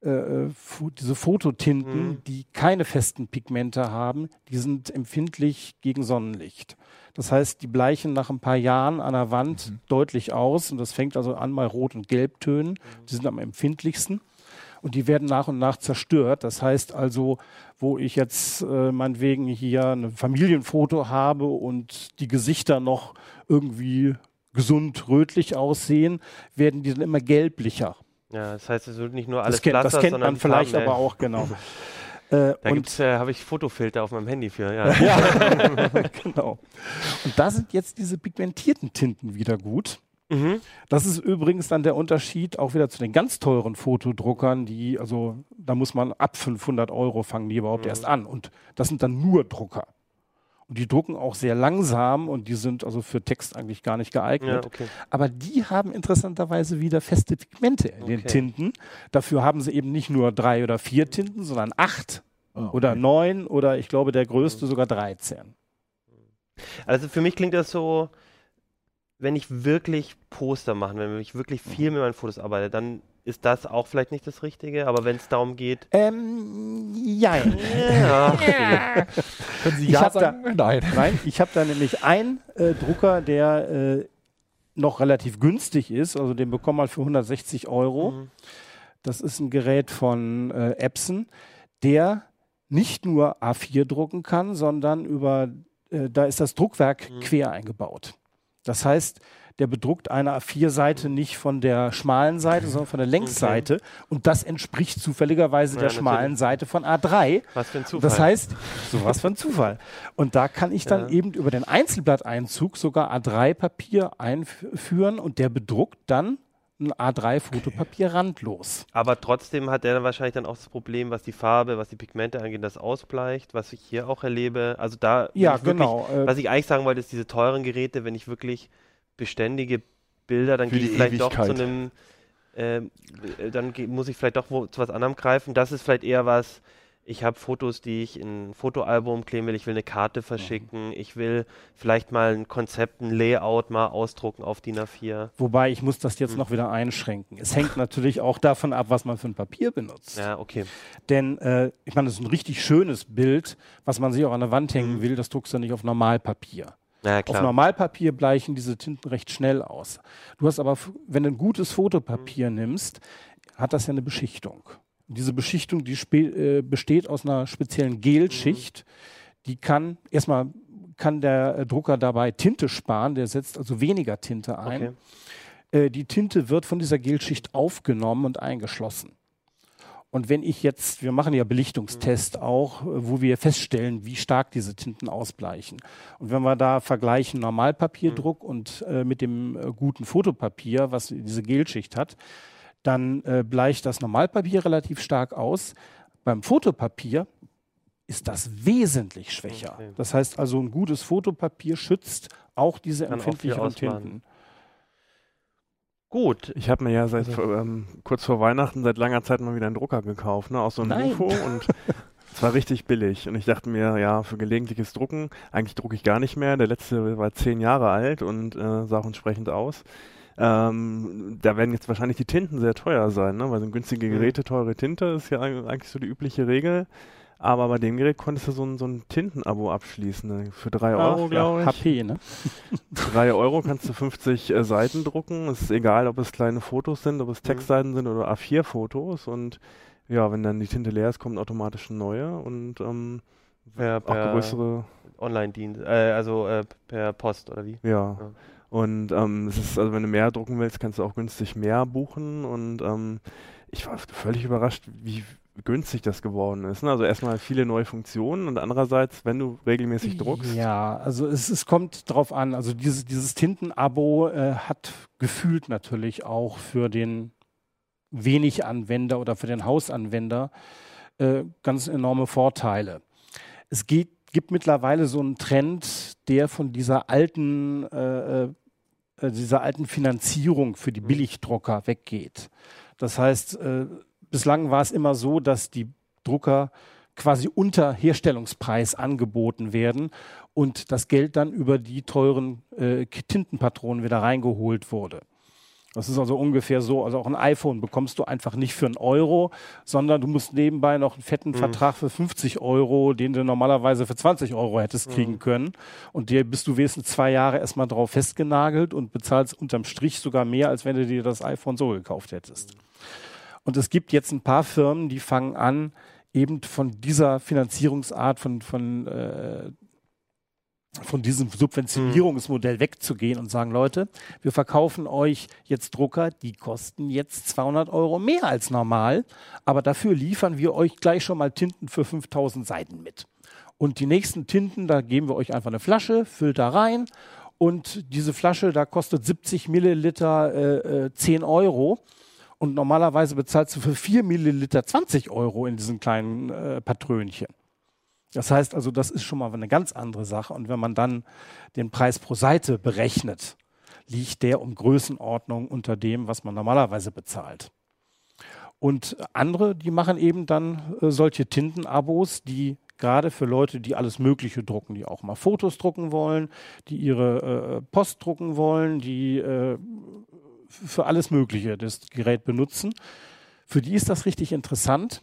äh, äh, diese Fototinten, Mhm. die keine festen Pigmente haben, die sind empfindlich gegen Sonnenlicht. Das heißt, die bleichen nach ein paar Jahren an der Wand Mhm. deutlich aus und das fängt also an bei Rot- und Gelbtönen. Die sind am empfindlichsten und die werden nach und nach zerstört. Das heißt also, wo ich jetzt äh, meinetwegen hier ein Familienfoto habe und die Gesichter noch irgendwie gesund rötlich aussehen, werden die dann immer gelblicher. Ja, das heißt, es wird nicht nur alles Das kennt, das kennt sondern man vielleicht Farben, aber auch, genau. äh, Da und äh, habe ich Fotofilter auf meinem Handy für. Ja. ja, genau. Und da sind jetzt diese pigmentierten Tinten wieder gut. mhm. Das ist übrigens dann der Unterschied auch wieder zu den ganz teuren Fotodruckern, die, also da muss man ab 500 Euro fangen die überhaupt Mhm. erst an. Und das sind dann nur Drucker. Und die drucken auch sehr langsam und die sind also für Text eigentlich gar nicht Ja, geeignet. okay. Aber die haben interessanterweise wieder feste Pigmente in den Okay. Tinten. Dafür haben sie eben nicht nur drei oder vier Tinten, sondern acht oder okay. neun oder ich glaube der größte sogar 13. Also für mich klingt das so, wenn ich wirklich Poster mache, wenn ich wirklich Mhm. viel mit meinen Fotos arbeite, dann ist das auch vielleicht nicht das Richtige, aber wenn es darum geht, Ähm, jein. ja, Können Sie Ich ja hab da- sagen? Nein. Nein, ich habe da nämlich einen äh, Drucker, der äh, noch relativ günstig ist. Also den bekommt man für 160 Euro. Mhm. Das ist ein Gerät von äh, Epson, der nicht nur A4 drucken kann, sondern über, äh, da ist das Druckwerk Mhm. quer eingebaut. Das heißt, der bedruckt eine A4-Seite nicht von der schmalen Seite, sondern von der Längsseite. Und das entspricht zufälligerweise Ja, der natürlich. schmalen Seite von A3. was für ein Zufall. Das heißt, sowas von Zufall. Und da kann ich dann Ja. eben über den Einzelblatteinzug sogar A3-Papier einführen und der bedruckt dann ein A3-Fotopapier randlos. aber trotzdem hat er dann wahrscheinlich dann auch das Problem, was die Farbe, was die Pigmente angeht, das ausbleicht, was ich hier auch erlebe. Also da, Ja, ich wirklich, genau. Äh, was ich eigentlich sagen wollte, ist diese teuren Geräte, wenn ich wirklich beständige Bilder, dann gehe ich vielleicht doch zu Ewigkeit. einem, ähm, äh, dann muss ich vielleicht doch wo, zu was anderem greifen. Das ist vielleicht eher was, ich habe Fotos, die ich in ein Fotoalbum kleben will, ich will eine Karte verschicken, ich will vielleicht mal ein Konzept, ein Layout mal ausdrucken auf DIN A4. wobei ich muss das jetzt Hm. noch wieder einschränken. Es hängt natürlich auch davon ab, was man für ein Papier benutzt. Ja, okay. Denn äh, ich meine, das ist ein richtig schönes Bild, was man sich auch an der Wand hängen Mhm. will. Das druckst du nicht auf Normalpapier. Ja, Auf. Normalpapier bleichen diese Tinten recht schnell aus. Du hast aber, wenn du ein gutes Fotopapier nimmst, hat das ja eine Beschichtung. Und diese Beschichtung, die äh, besteht aus einer speziellen Gelschicht. Die kann erstmal kann der äh, Drucker dabei Tinte sparen, der setzt also weniger Tinte ein. Okay. Äh, die Tinte wird von dieser Gelschicht aufgenommen und eingeschlossen. Und wenn ich jetzt, wir machen ja Belichtungstest auch, äh, wo wir feststellen, wie stark diese Tinten ausbleichen. Und wenn wir da vergleichen Normalpapierdruck und äh, mit dem äh, guten Fotopapier, was diese Gelschicht hat, dann äh, bleicht das Normalpapier relativ stark aus. Beim Fotopapier ist das wesentlich schwächer. Okay. Das heißt also, ein gutes Fotopapier schützt auch diese empfindlicheren. Tinten. Gut. Ich habe mir ja seit Also- ähm, kurz vor Weihnachten seit langer Zeit mal wieder einen Drucker gekauft, ne, aus so einem Nein. UFO und es war richtig billig. Und ich dachte mir, ja, für gelegentliches Drucken, eigentlich drucke ich gar nicht mehr. Der letzte war zehn Jahre alt und äh, sah auch entsprechend aus. Ähm, da werden jetzt wahrscheinlich die Tinten sehr teuer sein, ne? weil so günstige Mhm. Geräte, teure Tinte ist ja eig- eigentlich so die übliche Regel. Aber bei dem Gerät konntest du so ein, so ein Tintenabo abschließen. Ne? Für drei Euro, Ach, glaube ja, ich. HP, ne? Für drei Euro kannst du 50 äh, Seiten drucken. Es ist egal, ob es kleine Fotos sind, ob es Textseiten sind oder A4-Fotos. Und Ja, wenn dann die Tinte leer ist, kommt automatisch eine neue und ähm, Per, auch per größere, Online-Dienst, äh, also äh, per Post oder wie? ja. Ja. Und ähm, es ist, also wenn du mehr drucken willst, kannst du auch günstig mehr buchen und ähm, ich war völlig überrascht, wie günstig das geworden ist. Ne? Also erstmal viele neue Funktionen und andererseits, wenn du regelmäßig druckst, Ja, also es, es kommt drauf an. Also dieses, dieses Tintenabo äh, hat gefühlt natürlich auch für den wenig Anwender oder für den Hausanwender äh, ganz enorme Vorteile. Es geht, gibt mittlerweile so einen Trend, der von dieser alten, äh, äh, dieser alten Finanzierung für die Billigdrucker weggeht. Das heißt, äh, bislang war es immer so, dass die Drucker quasi unter Herstellungspreis angeboten werden und das Geld dann über die teuren äh, Tintenpatronen wieder reingeholt wurde. Das ist also ungefähr so, also auch ein iPhone bekommst du einfach nicht für einen Euro, sondern du musst nebenbei noch einen fetten Vertrag für 50 Euro, den du normalerweise für 20 Euro hättest kriegen können. Und dir bist du wenigstens zwei Jahre erstmal drauf festgenagelt und bezahlst unterm Strich sogar mehr, als wenn du dir das iPhone so gekauft hättest. Und es gibt jetzt ein paar Firmen, die fangen an, eben von dieser Finanzierungsart, von, von, äh, von diesem Subventionierungsmodell wegzugehen und sagen, Leute, wir verkaufen euch jetzt Drucker, die kosten jetzt 200 Euro mehr als normal, aber dafür liefern wir euch gleich schon mal Tinten für 5000 Seiten mit. Und die nächsten Tinten, da geben wir euch einfach eine Flasche, füllt da rein und diese Flasche, da kostet 70 Milliliter äh, äh, 10 Euro. Und normalerweise bezahlst du für 4 Milliliter 20 Euro in diesen kleinen äh, Patrönchen. Das heißt also, das ist schon mal eine ganz andere Sache. Und wenn man dann den Preis pro Seite berechnet, liegt der um Größenordnung unter dem, was man normalerweise bezahlt. Und andere, die machen eben dann äh, solche Tintenabos, die gerade für Leute, die alles Mögliche drucken, die auch mal Fotos drucken wollen, die ihre äh, Post drucken wollen, die äh, für alles Mögliche das Gerät benutzen. Für die ist das richtig interessant,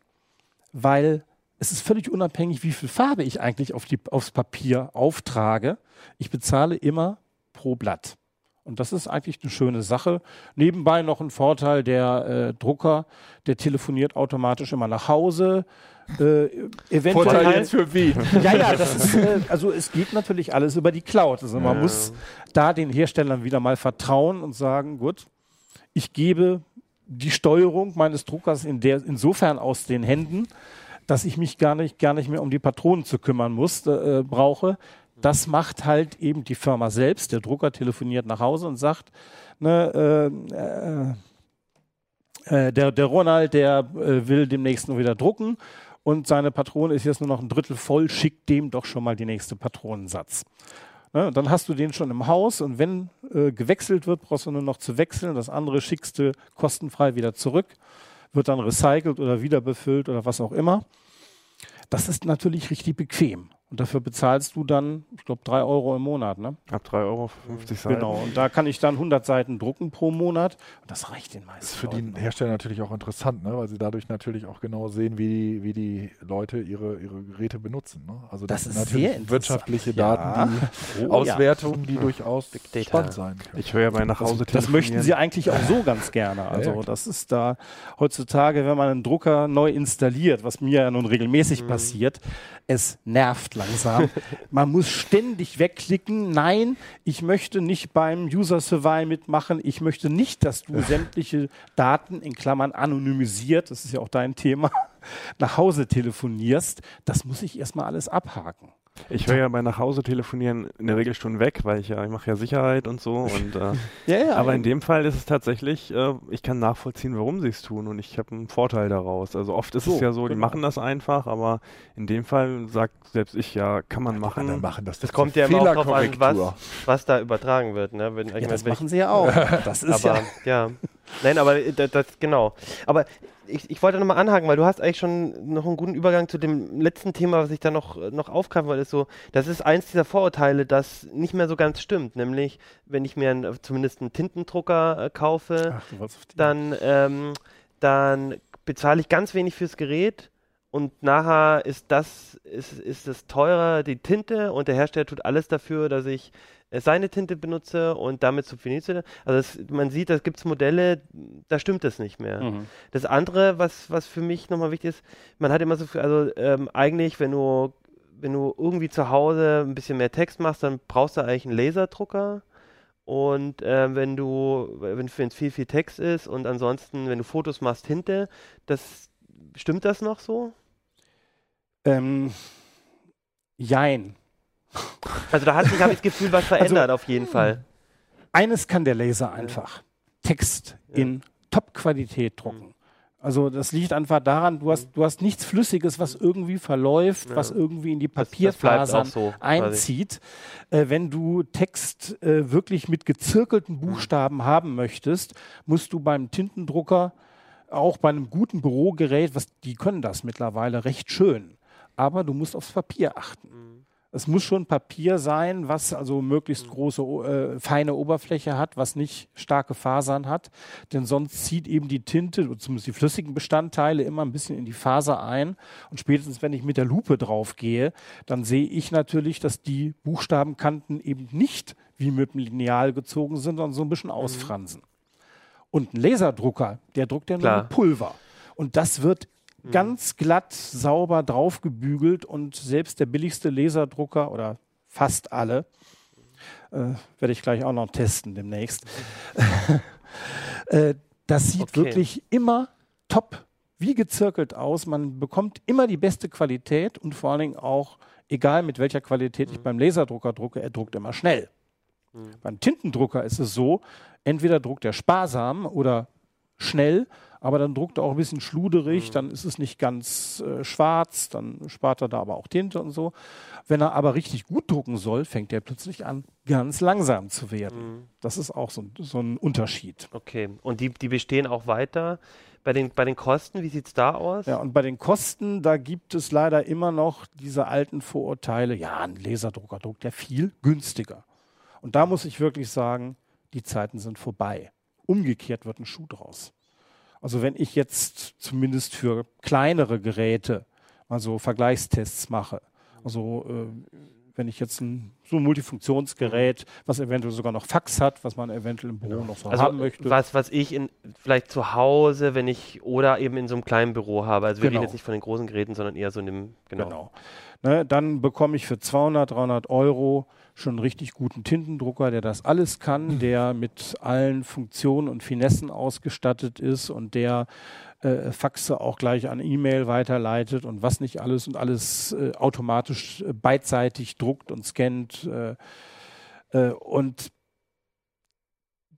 weil es ist völlig unabhängig, wie viel Farbe ich eigentlich auf die, aufs Papier auftrage. Ich bezahle immer pro Blatt. Und das ist eigentlich eine schöne Sache. Nebenbei noch ein Vorteil, der äh, Drucker, der telefoniert automatisch immer nach Hause. Äh, eventuell Vorteil jetzt für wie? ja, ja, das ist, äh, also es geht natürlich alles über die Cloud. Also man Ja. muss da den Herstellern wieder mal vertrauen und sagen, gut, ich gebe die Steuerung meines Druckers in der, insofern aus den Händen, dass ich mich gar nicht, gar nicht mehr um die Patronen zu kümmern muss, äh, brauche. Das macht halt eben die Firma selbst. Der Drucker telefoniert nach Hause und sagt, ne, äh, äh, der, der Ronald, der äh, will demnächst nur wieder drucken und seine Patrone ist jetzt nur noch ein Drittel voll, schickt dem doch schon mal die nächste Patronensatz. Ne, dann hast du den schon im Haus und wenn äh, gewechselt wird, brauchst du nur noch zu wechseln. Das andere schickst du kostenfrei wieder zurück, wird dann recycelt oder wieder befüllt oder was auch immer. Das ist natürlich richtig bequem. Und dafür bezahlst du dann, ich glaube, drei Euro im Monat. Ne? ab 3 Euro für 50 Seiten. Genau. Und da kann ich dann 100 Seiten drucken pro Monat. Und das reicht den meisten. Das ist für die Leuten. Hersteller natürlich auch interessant, ne? weil sie dadurch natürlich auch genau sehen, wie die, wie die Leute ihre, ihre Geräte benutzen. Ne? Also Das sind ist natürlich sehr interessant. wirtschaftliche Ja. Daten, die Oh, ja. Auswertungen, die durchaus Data. spannend sein können. Ich höre ja bei nach Hause Das möchten sie eigentlich auch so ganz gerne. Also Ja, ja, das ist da heutzutage, wenn man einen Drucker neu installiert, was mir ja nun regelmäßig Mhm. passiert, es nervt langsam. man muss ständig wegklicken. Nein, ich möchte nicht beim User Survey mitmachen. Ich möchte nicht, dass du sämtliche Daten in Klammern anonymisiert, das ist ja auch dein Thema, nach Hause telefonierst. Das muss ich erstmal alles abhaken. Ich höre ja bei nach Hause telefonieren in der Regel schon weg, weil ich ja, ich mache ja Sicherheit und so. Und, äh, Ja, ja. aber in dem Fall ist es tatsächlich, äh, ich kann nachvollziehen, warum sie es tun und ich habe einen Vorteil daraus. Also oft ist So, es ja so, die genau. machen das einfach, aber in dem Fall sagt selbst ich, ja, kann man machen. Dann machen das, Das kommt ja immer auch drauf an, was, was da übertragen wird. Ne? Wenn, ja, mein, das wenn ich- machen sie ja auch. Das ist aber ja ja. Nein, aber äh, das, das genau. Aber ich, ich wollte nochmal anhaken, weil du hast eigentlich schon noch einen guten Übergang zu dem letzten Thema, was ich da noch, noch aufgreifen wollte, ist so, das ist eins dieser Vorurteile, das nicht mehr so ganz stimmt. Nämlich, wenn ich mir einen, zumindest einen Tintendrucker äh, kaufe, Ach, dann, ähm, dann bezahle ich ganz wenig fürs Gerät und nachher ist das, ist, ist es teurer, die Tinte und der Hersteller tut alles dafür, dass ich äh, seine Tinte benutze und damit subventioniert Also es, man sieht, da gibt es Modelle, da stimmt das nicht mehr. Mhm. Das andere, was, was für mich nochmal wichtig ist, man hat immer so viel, also ähm, eigentlich, wenn du, wenn du irgendwie zu Hause ein bisschen mehr Text machst, dann brauchst du eigentlich einen Laserdrucker. Und äh, wenn du, wenn es viel, viel Text ist und ansonsten, wenn du Fotos machst, Tinte, das stimmt das noch so? Ähm, jein. Also da hat sich, habe ich das Gefühl, was Also, verändert auf jeden Fall. Eines kann der Laser einfach. Text Ja. in Top-Qualität drucken. Also das liegt einfach daran, du hast, du hast nichts Flüssiges, was irgendwie verläuft, Ja. was irgendwie in die Papierfasern so, einzieht. Äh, wenn du Text äh, wirklich mit gezirkelten Buchstaben haben möchtest, musst du beim Tintendrucker, auch bei einem guten Bürogerät, was, die können das mittlerweile recht schön, aber du musst aufs Papier achten. Es muss schon Papier sein, was also möglichst große, äh, feine Oberfläche hat, was nicht starke Fasern hat. Denn sonst zieht eben die Tinte, zumindest die flüssigen Bestandteile, immer ein bisschen in die Faser ein. Und spätestens, wenn ich mit der Lupe drauf gehe, dann sehe ich natürlich, dass die Buchstabenkanten eben nicht wie mit dem Lineal gezogen sind, sondern so ein bisschen ausfransen. Und ein Laserdrucker, der druckt ja nur Pulver. Und das wird ganz glatt, sauber draufgebügelt und selbst der billigste Laserdrucker oder fast alle, äh, werde ich gleich auch noch testen demnächst, äh, das sieht Okay. wirklich immer top, wie gezirkelt aus. Man bekommt immer die beste Qualität und vor allen Dingen auch, egal mit welcher Qualität ich beim Laserdrucker drucke, er druckt immer schnell. Beim Tintendrucker ist es so, entweder druckt er sparsam oder schnell, aber dann druckt er auch ein bisschen schluderig, dann ist es nicht ganz äh, schwarz, dann spart er da aber auch Tinte und so. Wenn er aber richtig gut drucken soll, fängt er plötzlich an, ganz langsam zu werden. Das ist auch so, ein- so ein Unterschied. Okay. Und die, die bestehen auch weiter. Bei den, bei den Kosten, wie sieht es da aus? Ja, und bei den Kosten, da gibt es leider immer noch diese alten Vorurteile. Ja, ein Laserdrucker druckt ja viel günstiger. Und da muss ich wirklich sagen, die Zeiten sind vorbei. Umgekehrt wird ein Schuh draus. Also wenn ich jetzt zumindest für kleinere Geräte mal so Vergleichstests mache, also äh, wenn ich jetzt ein so ein Multifunktionsgerät, was eventuell sogar noch Fax hat, was man eventuell im Büro noch so Also haben möchte. was, was ich in, vielleicht zu Hause, wenn ich, oder eben in so einem kleinen Büro habe. Also wir Genau. reden jetzt nicht von den großen Geräten, sondern eher so in dem, genau. Genau. Ne, dann bekomme ich für 200, 300 Euro schon einen richtig guten Tintendrucker, der das alles kann, der mit allen Funktionen und Finessen ausgestattet ist und der äh, Faxe auch gleich an E-Mail weiterleitet und was nicht alles und alles äh, automatisch äh, beidseitig druckt und scannt. Äh, äh, und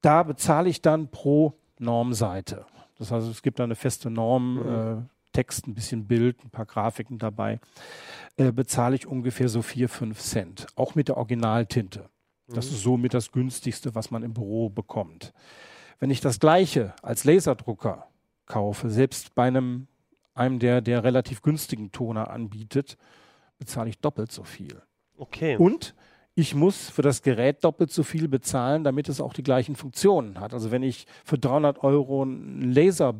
da bezahle ich dann pro Normseite. Das heißt, es gibt da eine feste Norm, äh, Text, ein bisschen Bild, ein paar Grafiken dabei, äh, bezahle ich ungefähr so 4, 5 Cent. Auch mit der Originaltinte. Das ist somit das günstigste, was man im Büro bekommt. Wenn ich das gleiche als Laserdrucker kaufe, selbst bei einem, einem der, der relativ günstigen Toner anbietet, bezahle ich doppelt so viel. Okay. Und ich muss für das Gerät doppelt so viel bezahlen, damit es auch die gleichen Funktionen hat. Also wenn ich für 300 Euro ein Laser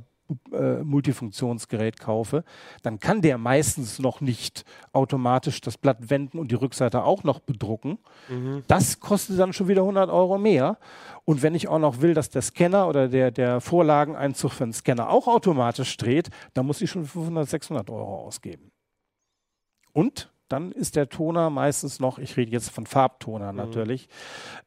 äh, Multifunktionsgerät kaufe, dann kann der meistens noch nicht automatisch das Blatt wenden und die Rückseite auch noch bedrucken. Mhm. Das kostet dann schon wieder 100 Euro mehr. Und wenn ich auch noch will, dass der Scanner oder der, der Vorlageneinzug für den Scanner auch automatisch dreht, dann muss ich schon 500, 600 Euro ausgeben. Und dann ist der Toner meistens noch, ich rede jetzt von Farbtoner natürlich,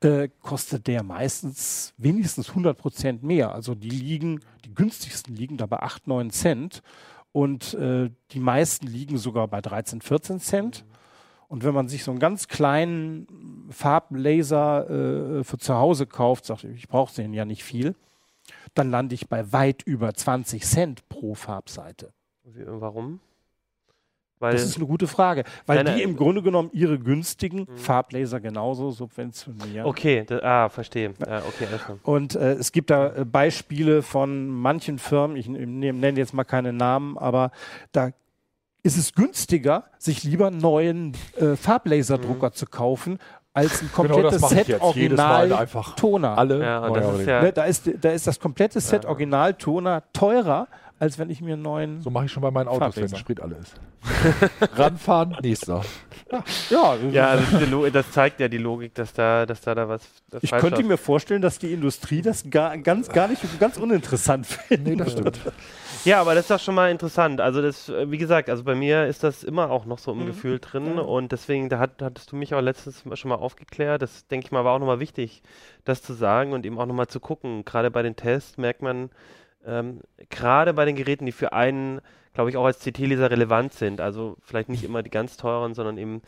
äh, kostet der meistens wenigstens 100 Prozent mehr. Also die liegen, die günstigsten liegen da bei 8, 9 Cent und äh, die meisten liegen sogar bei 13, 14 Cent. Und wenn man sich so einen ganz kleinen Farblaser äh, für zu Hause kauft, sagt, ich brauche den ja nicht viel, dann lande ich bei weit über 20 Cent pro Farbseite. Warum? Weil, Das ist eine gute Frage, weil Nein, die im Grunde genommen ihre günstigen Farblaser genauso subventionieren. okay, da, ah, verstehe. Ja, okay, klar. Und äh, es gibt da äh, Beispiele von manchen Firmen, ich nenne jetzt mal keine Namen, aber da ist es günstiger, sich lieber einen neuen äh, Farblaserdrucker zu kaufen, als ein Genau, komplettes ich Set Original Toner. alle. Ja, ist Ne, da, ist, da ist das komplette Set Ja. Original Toner teurer als wenn ich mir einen neuen. So mache ich schon bei meinen Autos, wenn Farblaser. Sprit alle ist. Ranfahren, nächster. Ja, Ja, also das zeigt ja die Logik, dass da, dass da, da was das ich könnte mir vorstellen, dass die Industrie das gar, ganz, gar nicht ganz uninteressant findet. Nee, das stimmt. Ja, aber das ist doch schon mal interessant. Also das, wie gesagt, also bei mir ist das immer auch noch so im Mhm. Gefühl drin Ja. und deswegen, da hat, hattest du mich auch letztes Mal schon mal aufgeklärt. Das denke ich mal war auch nochmal wichtig, das zu sagen und eben auch nochmal zu gucken. Gerade bei den Tests merkt man, ähm, gerade bei den Geräten, die für einen, glaube ich, auch als CT-Leser relevant sind. Also vielleicht nicht immer die ganz teuren, sondern eben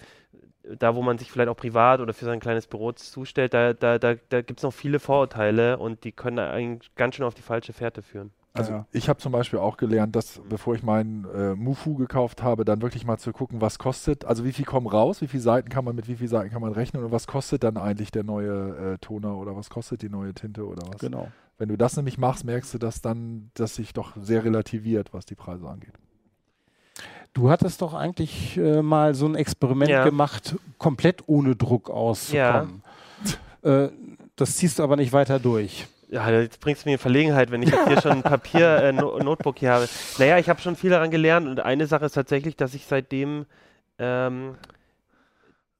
da, wo man sich vielleicht auch privat oder für sein kleines Büro zustellt, da, da, da, da gibt es noch viele Vorurteile und die können eigentlich ganz schön auf die falsche Fährte führen. Also Ja. ich habe zum Beispiel auch gelernt, dass bevor ich meinen äh, Mufu gekauft habe, dann wirklich mal zu gucken, was kostet, also wie viel kommen raus, wie viele Seiten kann man mit wie vielen Seiten kann man rechnen und was kostet dann eigentlich der neue äh, Toner oder was kostet die neue Tinte oder was. Genau. Wenn du das nämlich machst, merkst du, dass dann, dass sich doch sehr relativiert, was die Preise angeht. Du hattest doch eigentlich äh, mal so ein Experiment Ja. gemacht, komplett ohne Druck auszukommen. Äh, das ziehst du aber nicht weiter durch. Ja, jetzt bringst du mich in Verlegenheit, wenn ich jetzt hier schon ein Papier, äh, no Notebook hier habe. Naja, ich habe schon viel daran gelernt und eine Sache ist tatsächlich, dass ich seitdem ähm,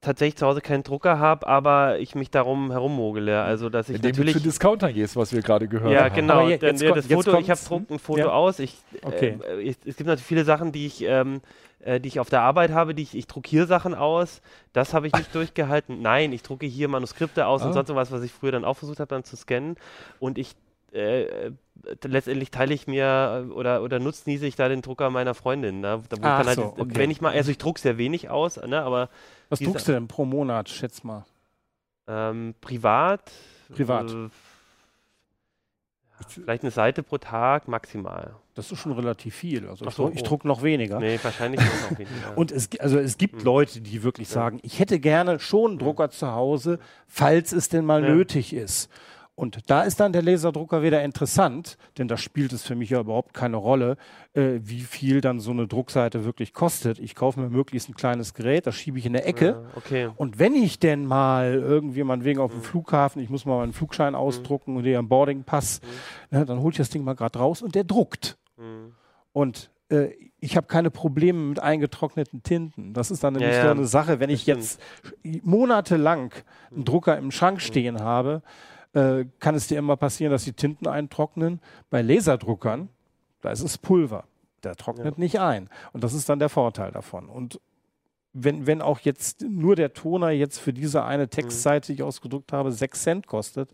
tatsächlich zu Hause keinen Drucker habe, aber ich mich darum herummogele. Also, dass ich Indem natürlich. du zu Discountern gehst, was wir gerade gehört ja, haben. genau. Aber ja, kommt- das Foto, ich habe ein Foto Ja. aus. Ich, Okay. äh, ich, es gibt natürlich viele Sachen, die ich, ähm, äh, die ich auf der Arbeit habe, die ich, ich drucke hier Sachen aus. Das habe ich nicht durchgehalten. Nein, ich drucke hier Manuskripte aus und Ah. sonst was, was ich früher dann auch versucht habe, dann zu scannen. Und ich äh, letztendlich teile ich mir äh, oder, oder nutznieße ich da den Drucker meiner Freundin. Ne? Da, wo ich Ach dann halt, so, okay. Wenn ich mal, also ich drucke sehr wenig aus, ne? aber Was Diese- druckst du denn pro Monat, schätz mal? ähm, privat. Privat. Äh, vielleicht eine Seite pro Tag maximal. Das ist schon relativ viel. Also Ach ich, so, druck- ich oh. druck noch weniger. Nee, wahrscheinlich auch noch weniger. Und es, also es gibt Hm. Leute, die wirklich Ja. sagen, ich hätte gerne schon einen Drucker zu Hause, falls es denn mal Ja. nötig ist. Und da ist dann der Laserdrucker wieder interessant, denn da spielt es für mich ja überhaupt keine Rolle, äh, wie viel dann so eine Druckseite wirklich kostet. Ich kaufe mir möglichst ein kleines Gerät, das schiebe ich in der Ecke. Ja, okay. Und wenn ich denn mal irgendwie meinetwegen auf dem Flughafen, ich muss mal meinen Flugschein ausdrucken und den Boardingpass, ne, dann hole ich das Ding mal gerade raus und der druckt. Mhm. Und äh, ich habe keine Probleme mit eingetrockneten Tinten. Das ist dann nämlich Ja, so ja. eine Sache, wenn ich jetzt monatelang Mhm. einen Drucker im Schrank stehen habe, äh, kann es dir immer passieren, dass die Tinten eintrocknen. Bei Laserdruckern, da ist es Pulver. Der trocknet nicht ein. Und das ist dann der Vorteil davon. Und wenn, wenn auch jetzt nur der Toner jetzt für diese eine Textseite, die ich ausgedruckt habe, 6 Cent kostet,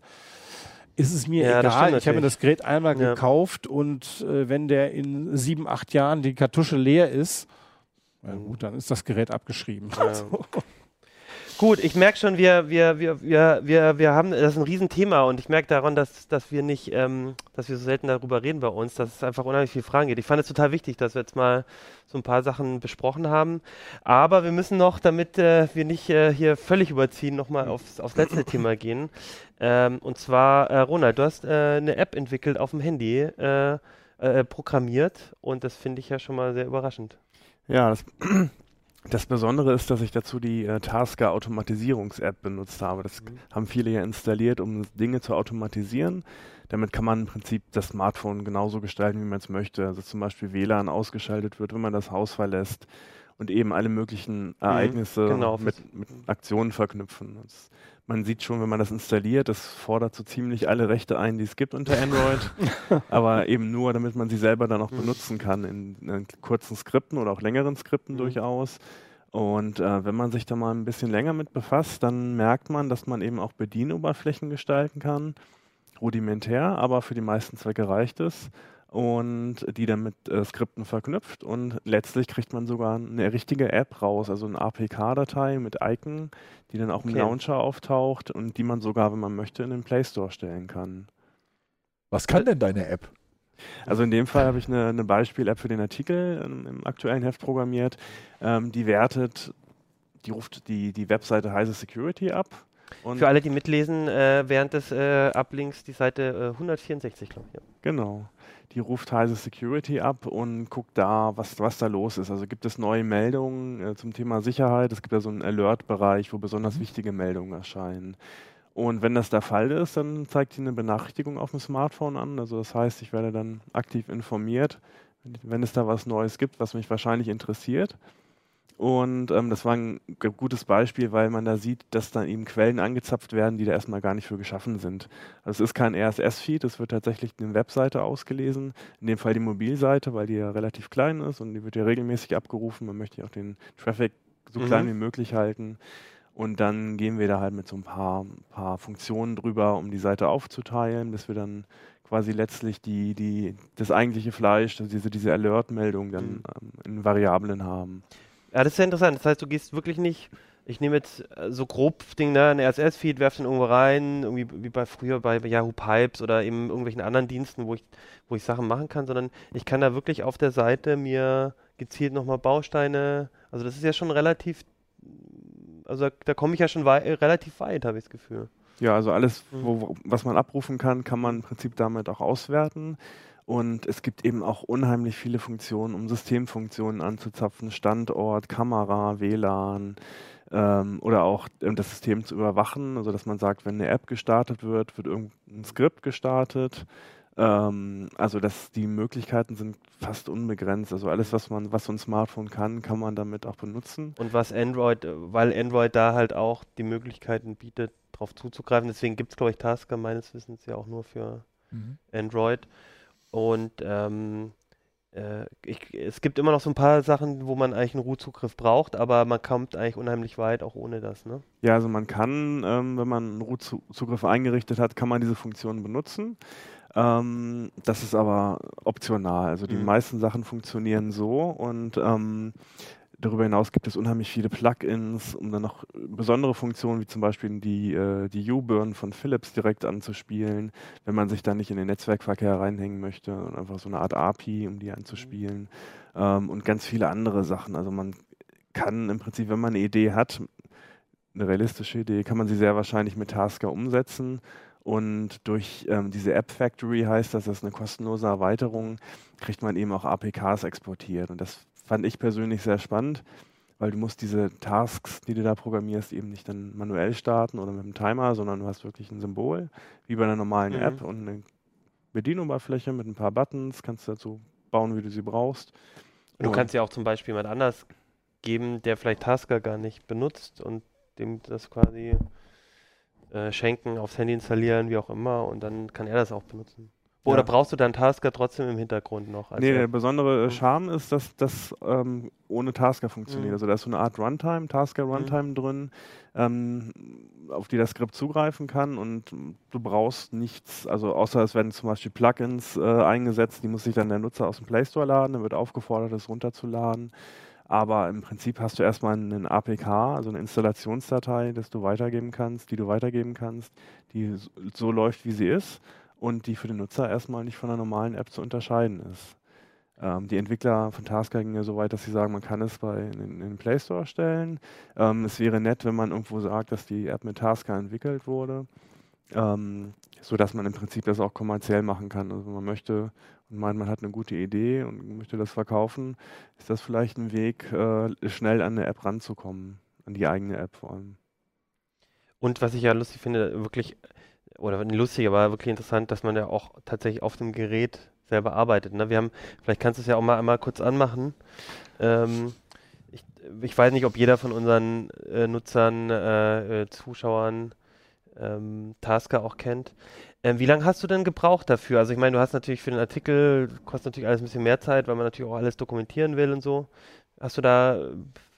ist es mir Ja, egal. Ich habe mir das Gerät einmal Ja. gekauft und äh, wenn der in sieben, acht Jahren die Kartusche leer ist, na Mhm. gut, dann ist das Gerät abgeschrieben. Ja. Gut, ich merke schon, wir, wir, wir, wir, wir, wir haben, das ist ein Riesenthema und ich merke daran, dass, dass wir nicht, ähm, dass wir so selten darüber reden bei uns, dass es einfach unheimlich viele Fragen gibt. Ich fand es total wichtig, dass wir jetzt mal so ein paar Sachen besprochen haben. Aber wir müssen noch, damit äh, wir nicht äh, hier völlig überziehen, nochmal aufs, aufs letzte Thema gehen. Ähm, und zwar, äh, Ronald, du hast äh, eine App entwickelt auf dem Handy, äh, äh, programmiert und das finde ich ja schon mal sehr überraschend. Ja, das, das Besondere ist, dass ich dazu die äh, Tasker Automatisierungs-App benutzt habe. Das haben viele ja installiert, um Dinge zu automatisieren. Damit kann man im Prinzip das Smartphone genauso gestalten, wie man es möchte. Also zum Beispiel WLAN ausgeschaltet wird, wenn man das Haus verlässt und eben alle möglichen Ereignisse genau. mit, mit Aktionen verknüpfen. Das, man sieht schon, wenn man das installiert, das fordert so ziemlich alle Rechte ein, die es gibt unter Android, aber eben nur, damit man sie selber dann auch benutzen kann in, in kurzen Skripten oder auch längeren Skripten Mhm. durchaus. Und äh, wenn man sich da mal ein bisschen länger mit befasst, dann merkt man, dass man eben auch Bedienoberflächen gestalten kann. Rudimentär, aber für die meisten Zwecke reicht es. Und die dann mit äh, Skripten verknüpft. Und letztlich kriegt man sogar eine richtige App raus, also eine APK-Datei mit Icon, die dann auch im Okay. Launcher auftaucht und die man sogar, wenn man möchte, in den Play Store stellen kann. Was kann denn deine App? Also in dem Fall habe ich eine, eine Beispiel-App für den Artikel ähm, im aktuellen Heft programmiert. Ähm, die wertet, die ruft die, die Webseite Heise Security ab. Und Für alle, die mitlesen, äh, während des äh, Ablinks die Seite äh, 164, glaube ich. Ja. Genau. Die ruft Heise Security ab und guckt da, was, was da los ist. Also gibt es neue Meldungen äh, zum Thema Sicherheit. Es gibt ja so einen Alert-Bereich, wo besonders wichtige Meldungen erscheinen. Und wenn das der Fall ist, dann zeigt sie eine Benachrichtigung auf dem Smartphone an. Also das heißt, ich werde dann aktiv informiert, wenn es da was Neues gibt, was mich wahrscheinlich interessiert. Und ähm, das war ein gutes Beispiel, weil man da sieht, dass dann eben Quellen angezapft werden, die da erstmal gar nicht für geschaffen sind. Also es ist kein RSS-Feed, es wird tatsächlich eine Webseite ausgelesen, in dem Fall die Mobilseite, weil die ja relativ klein ist und die wird ja regelmäßig abgerufen. Man möchte ja auch den Traffic so mhm. klein wie möglich halten. Und dann gehen wir da halt mit so ein paar, paar Funktionen drüber, um die Seite aufzuteilen, bis wir dann quasi letztlich die, die, das eigentliche Fleisch, also diese, diese Alert-Meldung dann mhm. ähm, in Variablen haben. Ja, das ist ja interessant. Das heißt, du gehst wirklich nicht, ich nehme jetzt äh, so grob Ding, ne, ein RSS-Feed, werf den irgendwo rein, irgendwie wie bei früher bei Yahoo Pipes oder eben irgendwelchen anderen Diensten, wo ich, wo ich Sachen machen kann, sondern ich kann da wirklich auf der Seite mir gezielt nochmal Bausteine, also das ist ja schon relativ, also da, da komme ich ja schon wei relativ weit, habe ich das Gefühl. Ja, also alles, mhm. wo, was man abrufen kann, kann man im Prinzip damit auch auswerten. Und es gibt eben auch unheimlich viele Funktionen, um Systemfunktionen anzuzapfen, Standort, Kamera, WLAN ähm, oder auch ähm, das System zu überwachen, also dass man sagt, wenn eine App gestartet wird, wird irgendein Skript gestartet. Ähm, also dass die Möglichkeiten sind fast unbegrenzt. Also alles, was man, was so ein Smartphone kann, kann man damit auch benutzen. Und was Android, weil Android da halt auch die Möglichkeiten bietet, darauf zuzugreifen. Deswegen gibt es, glaube ich, Tasker meines Wissens ja auch nur für mhm. Android. Und ähm, äh, ich, es gibt immer noch so ein paar Sachen, wo man eigentlich einen Root-Zugriff braucht, aber man kommt eigentlich unheimlich weit auch ohne das, ne? Ja, also man kann, ähm, wenn man einen Root-Zugriff eingerichtet hat, kann man diese Funktion benutzen. Ähm, das ist aber optional. Also die mhm. meisten Sachen funktionieren so und ähm, Darüber hinaus gibt es unheimlich viele Plugins, um dann noch besondere Funktionen wie zum Beispiel die, äh, die U-Burn von Philips direkt anzuspielen, wenn man sich da nicht in den Netzwerkverkehr reinhängen möchte und einfach so eine Art API, um die anzuspielen ähm, und ganz viele andere Sachen. Also man kann im Prinzip, wenn man eine Idee hat, eine realistische Idee, kann man sie sehr wahrscheinlich mit Tasker umsetzen. Und durch ähm, diese App Factory heißt das, das ist eine kostenlose Erweiterung, kriegt man eben auch APKs exportiert. Und das fand ich persönlich sehr spannend, weil du musst diese Tasks, die du da programmierst, eben nicht dann manuell starten oder mit einem Timer, sondern du hast wirklich ein Symbol, wie bei einer normalen mhm. App und eine Bedienoberfläche mit ein paar Buttons, kannst du dazu bauen, wie du sie brauchst. Und du kannst ja auch zum Beispiel jemand anders geben, der vielleicht Tasker gar nicht benutzt und dem das quasi äh, schenken, aufs Handy installieren, wie auch immer, und dann kann er das auch benutzen. Oder ja. brauchst du dann Tasker trotzdem im Hintergrund noch? Nee, der besondere mhm. Charme ist, dass das ähm, ohne Tasker funktioniert. Mhm. Also da ist so eine Art Runtime, Tasker mhm. Runtime mhm. drin, ähm, auf die das Skript zugreifen kann und du brauchst nichts, also außer es werden zum Beispiel Plugins äh, eingesetzt, die muss sich dann der Nutzer aus dem Play Store laden, dann wird aufgefordert, das runterzuladen. Aber im Prinzip hast du erstmal einen APK, also eine Installationsdatei, das du weitergeben kannst, die du weitergeben kannst, die so läuft, wie sie ist und die für den Nutzer erstmal nicht von einer normalen App zu unterscheiden ist. Ähm, die Entwickler von Tasker gingen ja so weit, dass sie sagen, man kann es bei, in, in den Play Store stellen. Ähm, es wäre nett, wenn man irgendwo sagt, dass die App mit Tasker entwickelt wurde, ähm, sodass man im Prinzip das auch kommerziell machen kann. Also man möchte und meint, man hat eine gute Idee und möchte das verkaufen, ist das vielleicht ein Weg, äh, schnell an eine App ranzukommen, an die eigene App vor allem. Und was ich ja lustig finde, wirklich oder lustig, aber wirklich interessant, dass man ja auch tatsächlich auf dem Gerät selber arbeitet. Ne? Wir haben, vielleicht kannst du es ja auch mal einmal kurz anmachen. Ähm, ich, ich, weiß nicht, ob jeder von unseren äh, Nutzern, äh, äh, Zuschauern ähm, Tasker auch kennt. Ähm, wie lange hast du denn gebraucht dafür? Also ich meine, du hast natürlich für den Artikel, kostet natürlich alles ein bisschen mehr Zeit, weil man natürlich auch alles dokumentieren will und so. Hast du da,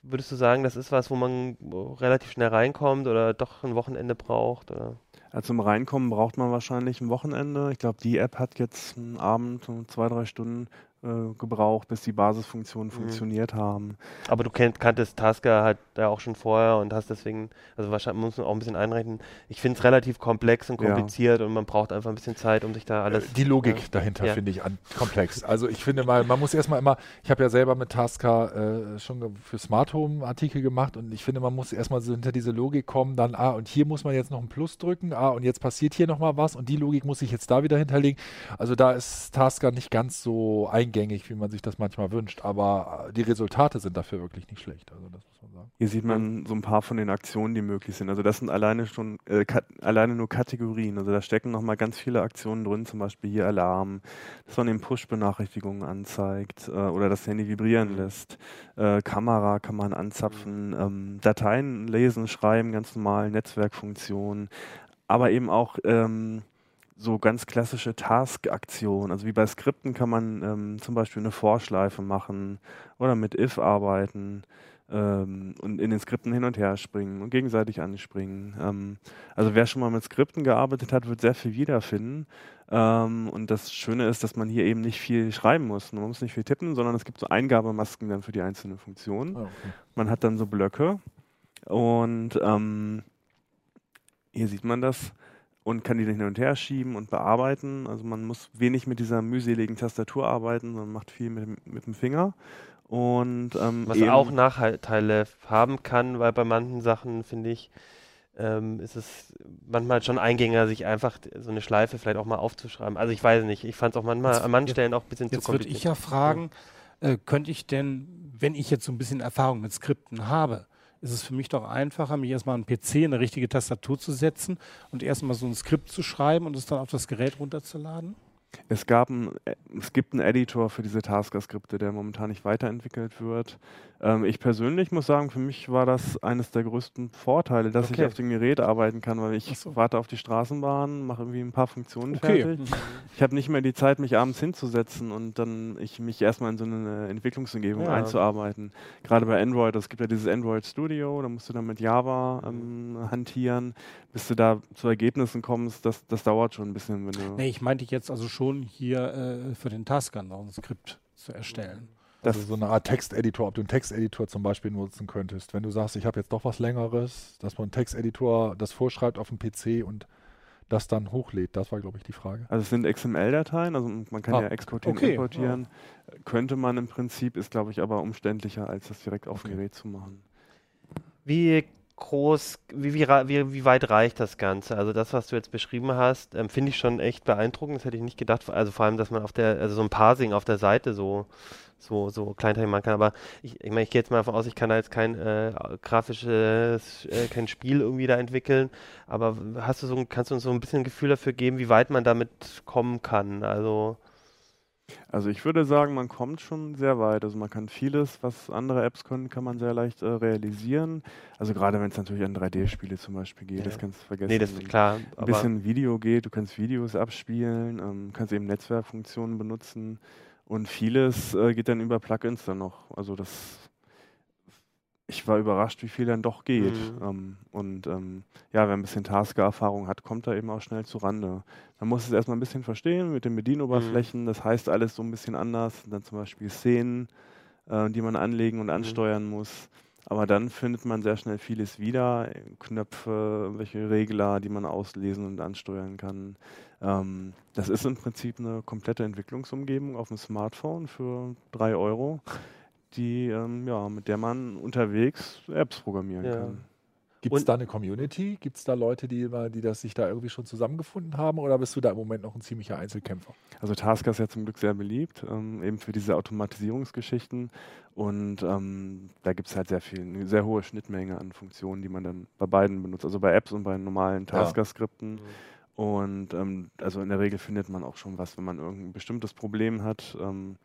würdest du sagen, das ist was, wo man relativ schnell reinkommt oder doch ein Wochenende braucht? Oder? Ja, zum Reinkommen braucht man wahrscheinlich ein Wochenende. Ich glaube, die App hat jetzt einen Abend, zwei, drei Stunden äh, gebraucht, bis die Basisfunktionen mhm. funktioniert haben. Aber du kennt, kanntest Tasker halt da auch schon vorher und hast deswegen, also wahrscheinlich muss man auch ein bisschen einrechnen. Ich finde es relativ komplex und kompliziert ja. und man braucht einfach ein bisschen Zeit, um sich da alles. Äh, die Logik ja. dahinter ja. finde ich an, komplex. Also ich finde mal, man muss erstmal immer, ich habe ja selber mit Tasker äh, schon für Smart Home Artikel gemacht und ich finde, man muss erstmal so hinter diese Logik kommen, dann, ah, und hier muss man jetzt noch ein Plus drücken, ah, und jetzt passiert hier nochmal was und die Logik muss ich jetzt da wieder hinterlegen. Also da ist Tasker nicht ganz so eingeschränkt eingängig, wie man sich das manchmal wünscht. Aber äh, die Resultate sind dafür wirklich nicht schlecht. Also das muss man sagen. Hier sieht man so ein paar von den Aktionen, die möglich sind. Also das sind alleine schon äh, alleine nur Kategorien. Also da stecken nochmal ganz viele Aktionen drin, zum Beispiel hier Alarm, dass man eben Push-Benachrichtigungen anzeigt äh, oder das Handy vibrieren lässt. Äh, Kamera kann man anzapfen, ähm, Dateien lesen, schreiben, ganz normal, Netzwerkfunktionen, aber eben auch ähm, so ganz klassische Task-Aktionen. Also wie bei Skripten kann man ähm, zum Beispiel eine Vorschleife machen oder mit if arbeiten ähm, und in den Skripten hin und her springen und gegenseitig anspringen. Ähm, also wer schon mal mit Skripten gearbeitet hat, wird sehr viel wiederfinden. Ähm, und das Schöne ist, dass man hier eben nicht viel schreiben muss. Man muss nicht viel tippen, sondern es gibt so Eingabemasken dann für die einzelnen Funktionen. Oh, okay. Man hat dann so Blöcke und ähm, hier sieht man das und kann die hin und her schieben und bearbeiten. Also man muss wenig mit dieser mühseligen Tastatur arbeiten, sondern macht viel mit, mit dem Finger. Und, ähm, Was auch Nachteile haben kann, weil bei manchen Sachen, finde ich, ähm, ist es manchmal schon eingängiger, sich einfach so eine Schleife vielleicht auch mal aufzuschreiben. Also ich weiß nicht, ich fand es auch manchmal jetzt, an manchen Stellen auch ein bisschen zu kompliziert. Jetzt würde ich ja fragen, äh, könnte ich denn, wenn ich jetzt so ein bisschen Erfahrung mit Skripten habe, ist es für mich doch einfacher, mich erstmal einen PC, eine richtige Tastatur zu setzen und erstmal so ein Skript zu schreiben und es dann auf das Gerät runterzuladen? Es, gab ein, äh, es gibt einen Editor für diese Tasker-Skripte, der momentan nicht weiterentwickelt wird. Ähm, ich persönlich muss sagen, für mich war das eines der größten Vorteile, dass okay. ich auf dem Gerät arbeiten kann, weil ich so. warte auf die Straßenbahn, mache irgendwie ein paar Funktionen okay. fertig. Mhm. Ich habe nicht mehr die Zeit, mich abends hinzusetzen und dann ich mich erstmal in so eine Entwicklungsumgebung ja. einzuarbeiten. Gerade bei Android, es gibt ja dieses Android Studio, da musst du dann mit Java ähm, hantieren, bis du da zu Ergebnissen kommst. Das, das dauert schon ein bisschen. Wenn du nee, ich meinte jetzt also schon hier äh, für den Tasker noch ein Skript zu erstellen. Das also so eine Art Texteditor, ob du einen Texteditor zum Beispiel nutzen könntest. Wenn du sagst, ich habe jetzt doch was Längeres, dass man einen Texteditor das vorschreibt auf dem PC und das dann hochlädt. Das war, glaube ich, die Frage. Also es sind XML-Dateien, also man kann ah, ja exportieren, okay. importieren. Ja. Könnte man im Prinzip, ist, glaube ich, aber umständlicher, als das direkt auf okay. dem Gerät zu machen. Wie groß, wie, wie, wie, weit reicht das Ganze? Also das, was du jetzt beschrieben hast, ähm, finde ich schon echt beeindruckend. Das hätte ich nicht gedacht. Also vor allem, dass man auf der, also so ein Parsing auf der Seite so so, so kleinteilig machen kann. Aber ich, ich meine, ich gehe jetzt mal davon aus, ich kann da jetzt kein äh, grafisches, äh, kein Spiel irgendwie da entwickeln. Aber hast du so, kannst du uns so ein bisschen ein Gefühl dafür geben, wie weit man damit kommen kann? Also also ich würde sagen, man kommt schon sehr weit. Also man kann vieles, was andere Apps können, kann man sehr leicht äh, realisieren. Also gerade wenn es natürlich an 3D-Spiele zum Beispiel geht, ja. das kannst du vergessen. Nee, das ist klar. Ein bisschen Video geht, du kannst Videos abspielen, ähm, kannst eben Netzwerkfunktionen benutzen. Und vieles äh, geht dann über Plugins dann noch. Also das, ich war überrascht, wie viel dann doch geht. Mhm. Ähm, und ähm, ja, wer ein bisschen Tasker-Erfahrung hat, kommt da eben auch schnell zu Rande. Man muss es erstmal ein bisschen verstehen mit den Bedienoberflächen. Mhm. Das heißt alles so ein bisschen anders. dann zum Beispiel Szenen, äh, die man anlegen und mhm. ansteuern mhm. muss. Aber dann findet man sehr schnell vieles wieder. Knöpfe, welche Regler, die man auslesen und ansteuern kann. Ähm, das ist im Prinzip eine komplette Entwicklungsumgebung auf dem Smartphone für drei Euro, die, ähm, ja, mit der man unterwegs Apps programmieren ja. kann. Gibt es da eine Community? Gibt es da Leute, die, die das sich da irgendwie schon zusammengefunden haben oder bist du da im Moment noch ein ziemlicher Einzelkämpfer? Also Tasker ist ja zum Glück sehr beliebt, ähm, eben für diese Automatisierungsgeschichten. Und ähm, da gibt es halt sehr viel, eine sehr hohe Schnittmenge an Funktionen, die man dann bei beiden benutzt. Also bei Apps und bei normalen Tasker-Skripten. Ja. Mhm. Und ähm, also in der Regel findet man auch schon was, wenn man irgendein bestimmtes Problem hat. Ähm,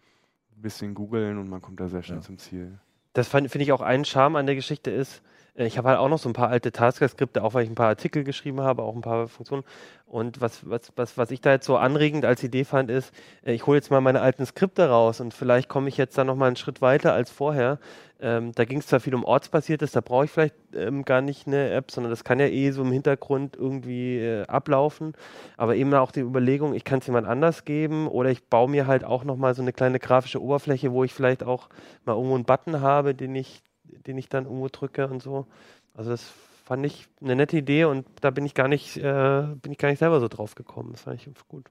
ein bisschen googeln und man kommt da sehr schnell ja. zum Ziel. Das finde ich auch ein Charme an der Geschichte ist, ich habe halt auch noch so ein paar alte Tasker-Skripte, auch weil ich ein paar Artikel geschrieben habe, auch ein paar Funktionen. Und was, was, was, was ich da jetzt so anregend als Idee fand, ist, äh, ich hole jetzt mal meine alten Skripte raus und vielleicht komme ich jetzt da nochmal einen Schritt weiter als vorher. Ähm, da ging es zwar viel um Ortsbasiertes, da brauche ich vielleicht ähm, gar nicht eine App, sondern das kann ja eh so im Hintergrund irgendwie äh, ablaufen. Aber eben auch die Überlegung, ich kann es jemand anders geben oder ich baue mir halt auch nochmal so eine kleine grafische Oberfläche, wo ich vielleicht auch mal irgendwo einen Button habe, den ich den ich dann irgendwo drücke und so. Also das fand ich eine nette Idee und da bin ich gar nicht, äh, bin ich gar nicht selber so drauf gekommen. Das fand ich gut.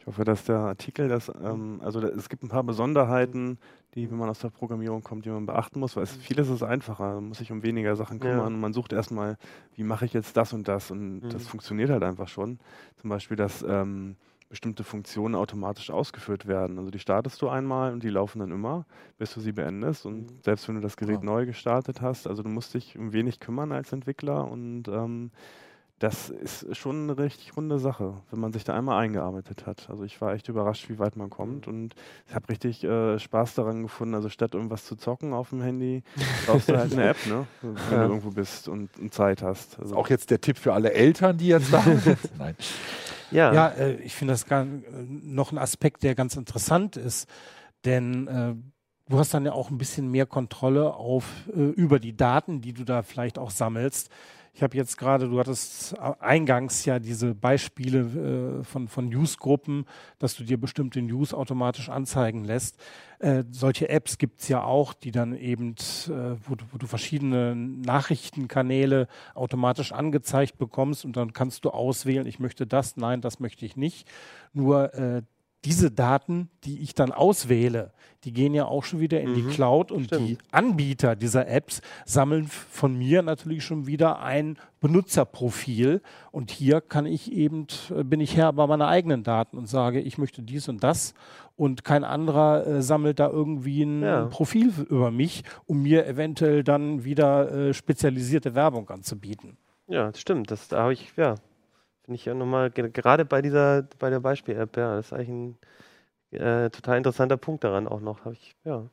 Ich hoffe, dass der Artikel, das, ähm, also da, es gibt ein paar Besonderheiten, die, wenn man aus der Programmierung kommt, die man beachten muss, weil es, vieles ist einfacher, man muss sich um weniger Sachen kümmern. Ja. Man sucht erstmal, wie mache ich jetzt das und das und mhm. das funktioniert halt einfach schon. Zum Beispiel, dass ähm, bestimmte Funktionen automatisch ausgeführt werden. Also die startest du einmal und die laufen dann immer, bis du sie beendest. Und Mhm. selbst wenn du das Gerät Ja. neu gestartet hast, also du musst dich um wenig kümmern als Entwickler und ähm, das ist schon eine richtig runde Sache, wenn man sich da einmal eingearbeitet hat. Also ich war echt überrascht, wie weit man kommt und ich habe richtig äh, Spaß daran gefunden. Also statt irgendwas zu zocken auf dem Handy, brauchst du halt eine App, ne? wenn Ja. du irgendwo bist und, und Zeit hast. Also Auch jetzt der Tipp für alle Eltern, die jetzt da sind. Nein. Ja, Ja, äh, ich finde das gar, äh, noch ein Aspekt, der ganz interessant ist, denn äh, du hast dann ja auch ein bisschen mehr Kontrolle auf äh, über die Daten, die du da vielleicht auch sammelst. Ich habe jetzt gerade, du hattest äh, eingangs ja diese Beispiele äh, von, von Newsgruppen, dass du dir bestimmte News automatisch anzeigen lässt. Äh, solche Apps gibt's ja auch, die dann eben, äh, wo, du, wo du verschiedene Nachrichtenkanäle automatisch angezeigt bekommst und dann kannst du auswählen, ich möchte das, nein, das möchte ich nicht. Nur äh, diese Daten, die ich dann auswähle, die gehen ja auch schon wieder in die Mhm, Cloud und stimmt. die Anbieter dieser Apps sammeln von mir natürlich schon wieder ein Benutzerprofil und hier kann ich eben, äh, bin ich Herr bei meiner eigenen Daten und sage, ich möchte dies und das und kein anderer äh, sammelt da irgendwie ein Ja. Profil über mich, um mir eventuell dann wieder äh, spezialisierte Werbung anzubieten. ja, das stimmt. Das, da habe ich, ja, finde ich ja nochmal, ge- gerade bei dieser, bei der Beispiel-App, ja, das ist eigentlich ein äh, total interessanter Punkt daran auch noch. Habe ich, ja.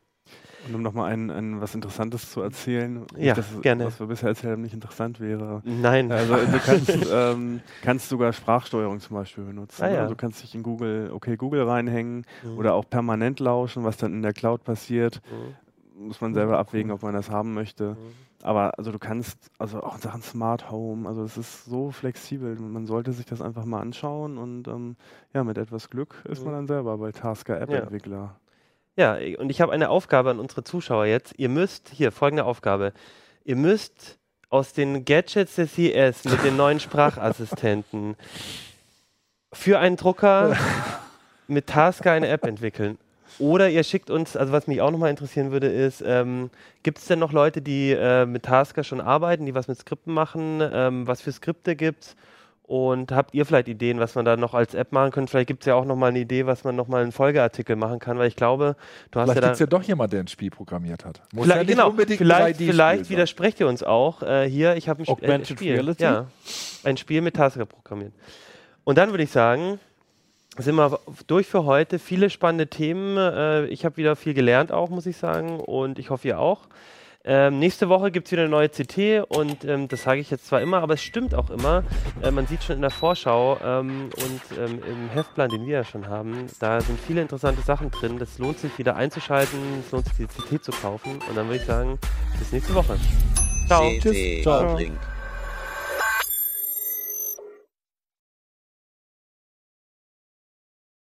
Und um nochmal ein, ein, was Interessantes zu erzählen, Ja, dass es- gerne. was wir bisher erzählt haben, nicht interessant wäre. Nein. Also du kannst, ähm, kannst sogar Sprachsteuerung zum Beispiel benutzen. Ah, ja. Also du kannst dich in Google, okay, Google reinhängen Mhm. oder auch permanent lauschen, was dann in der Cloud passiert. Mhm. Muss man selber abwägen, ob man das haben möchte. Mhm. Aber also du kannst, also auch in Sachen Smart Home, also es ist so flexibel. Man sollte sich das einfach mal anschauen und ähm, ja, mit etwas Glück ist man Mhm. dann selber bei Tasker App-Entwickler. Ja, und ich habe eine Aufgabe an unsere Zuschauer jetzt. Ihr müsst, hier, folgende Aufgabe. Ihr müsst aus den Gadgets des CS mit den neuen Sprachassistenten für einen Drucker mit Tasker eine App entwickeln. Oder ihr schickt uns, also was mich auch nochmal interessieren würde, ist, ähm, gibt es denn noch Leute, die äh, mit Tasker schon arbeiten, die was mit Skripten machen? Ähm, was für Skripte gibt's? Und habt ihr vielleicht Ideen, was man da noch als App machen könnte? Vielleicht gibt es ja auch nochmal eine Idee, was man nochmal einen Folgeartikel machen kann, weil ich glaube, du hast Vielleicht ja gibt es da. ja doch jemand, der ein Spiel programmiert hat. Muss Vielleicht, ja nicht genau, unbedingt ein vielleicht, 3D-Spiel vielleicht widersprecht ihr uns auch. Äh, hier, ich habe ein Sp- äh, Augmented Spiel. Reality? Ja, ein Spiel mit Tasker programmiert. Und dann würde ich sagen, sind wir durch für heute. Viele spannende Themen. Äh, ich habe wieder viel gelernt auch, muss ich sagen. Und ich hoffe, ihr auch. Ähm, nächste Woche gibt es wieder eine neue CT und ähm, das sage ich jetzt zwar immer, aber es stimmt auch immer. Äh, man sieht schon in der Vorschau ähm, und ähm, im Heftplan, den wir ja schon haben, da sind viele interessante Sachen drin. Das lohnt sich wieder einzuschalten, es lohnt sich die CT zu kaufen und dann würde ich sagen, bis nächste Woche. Ciao. CT Ciao. Uplink.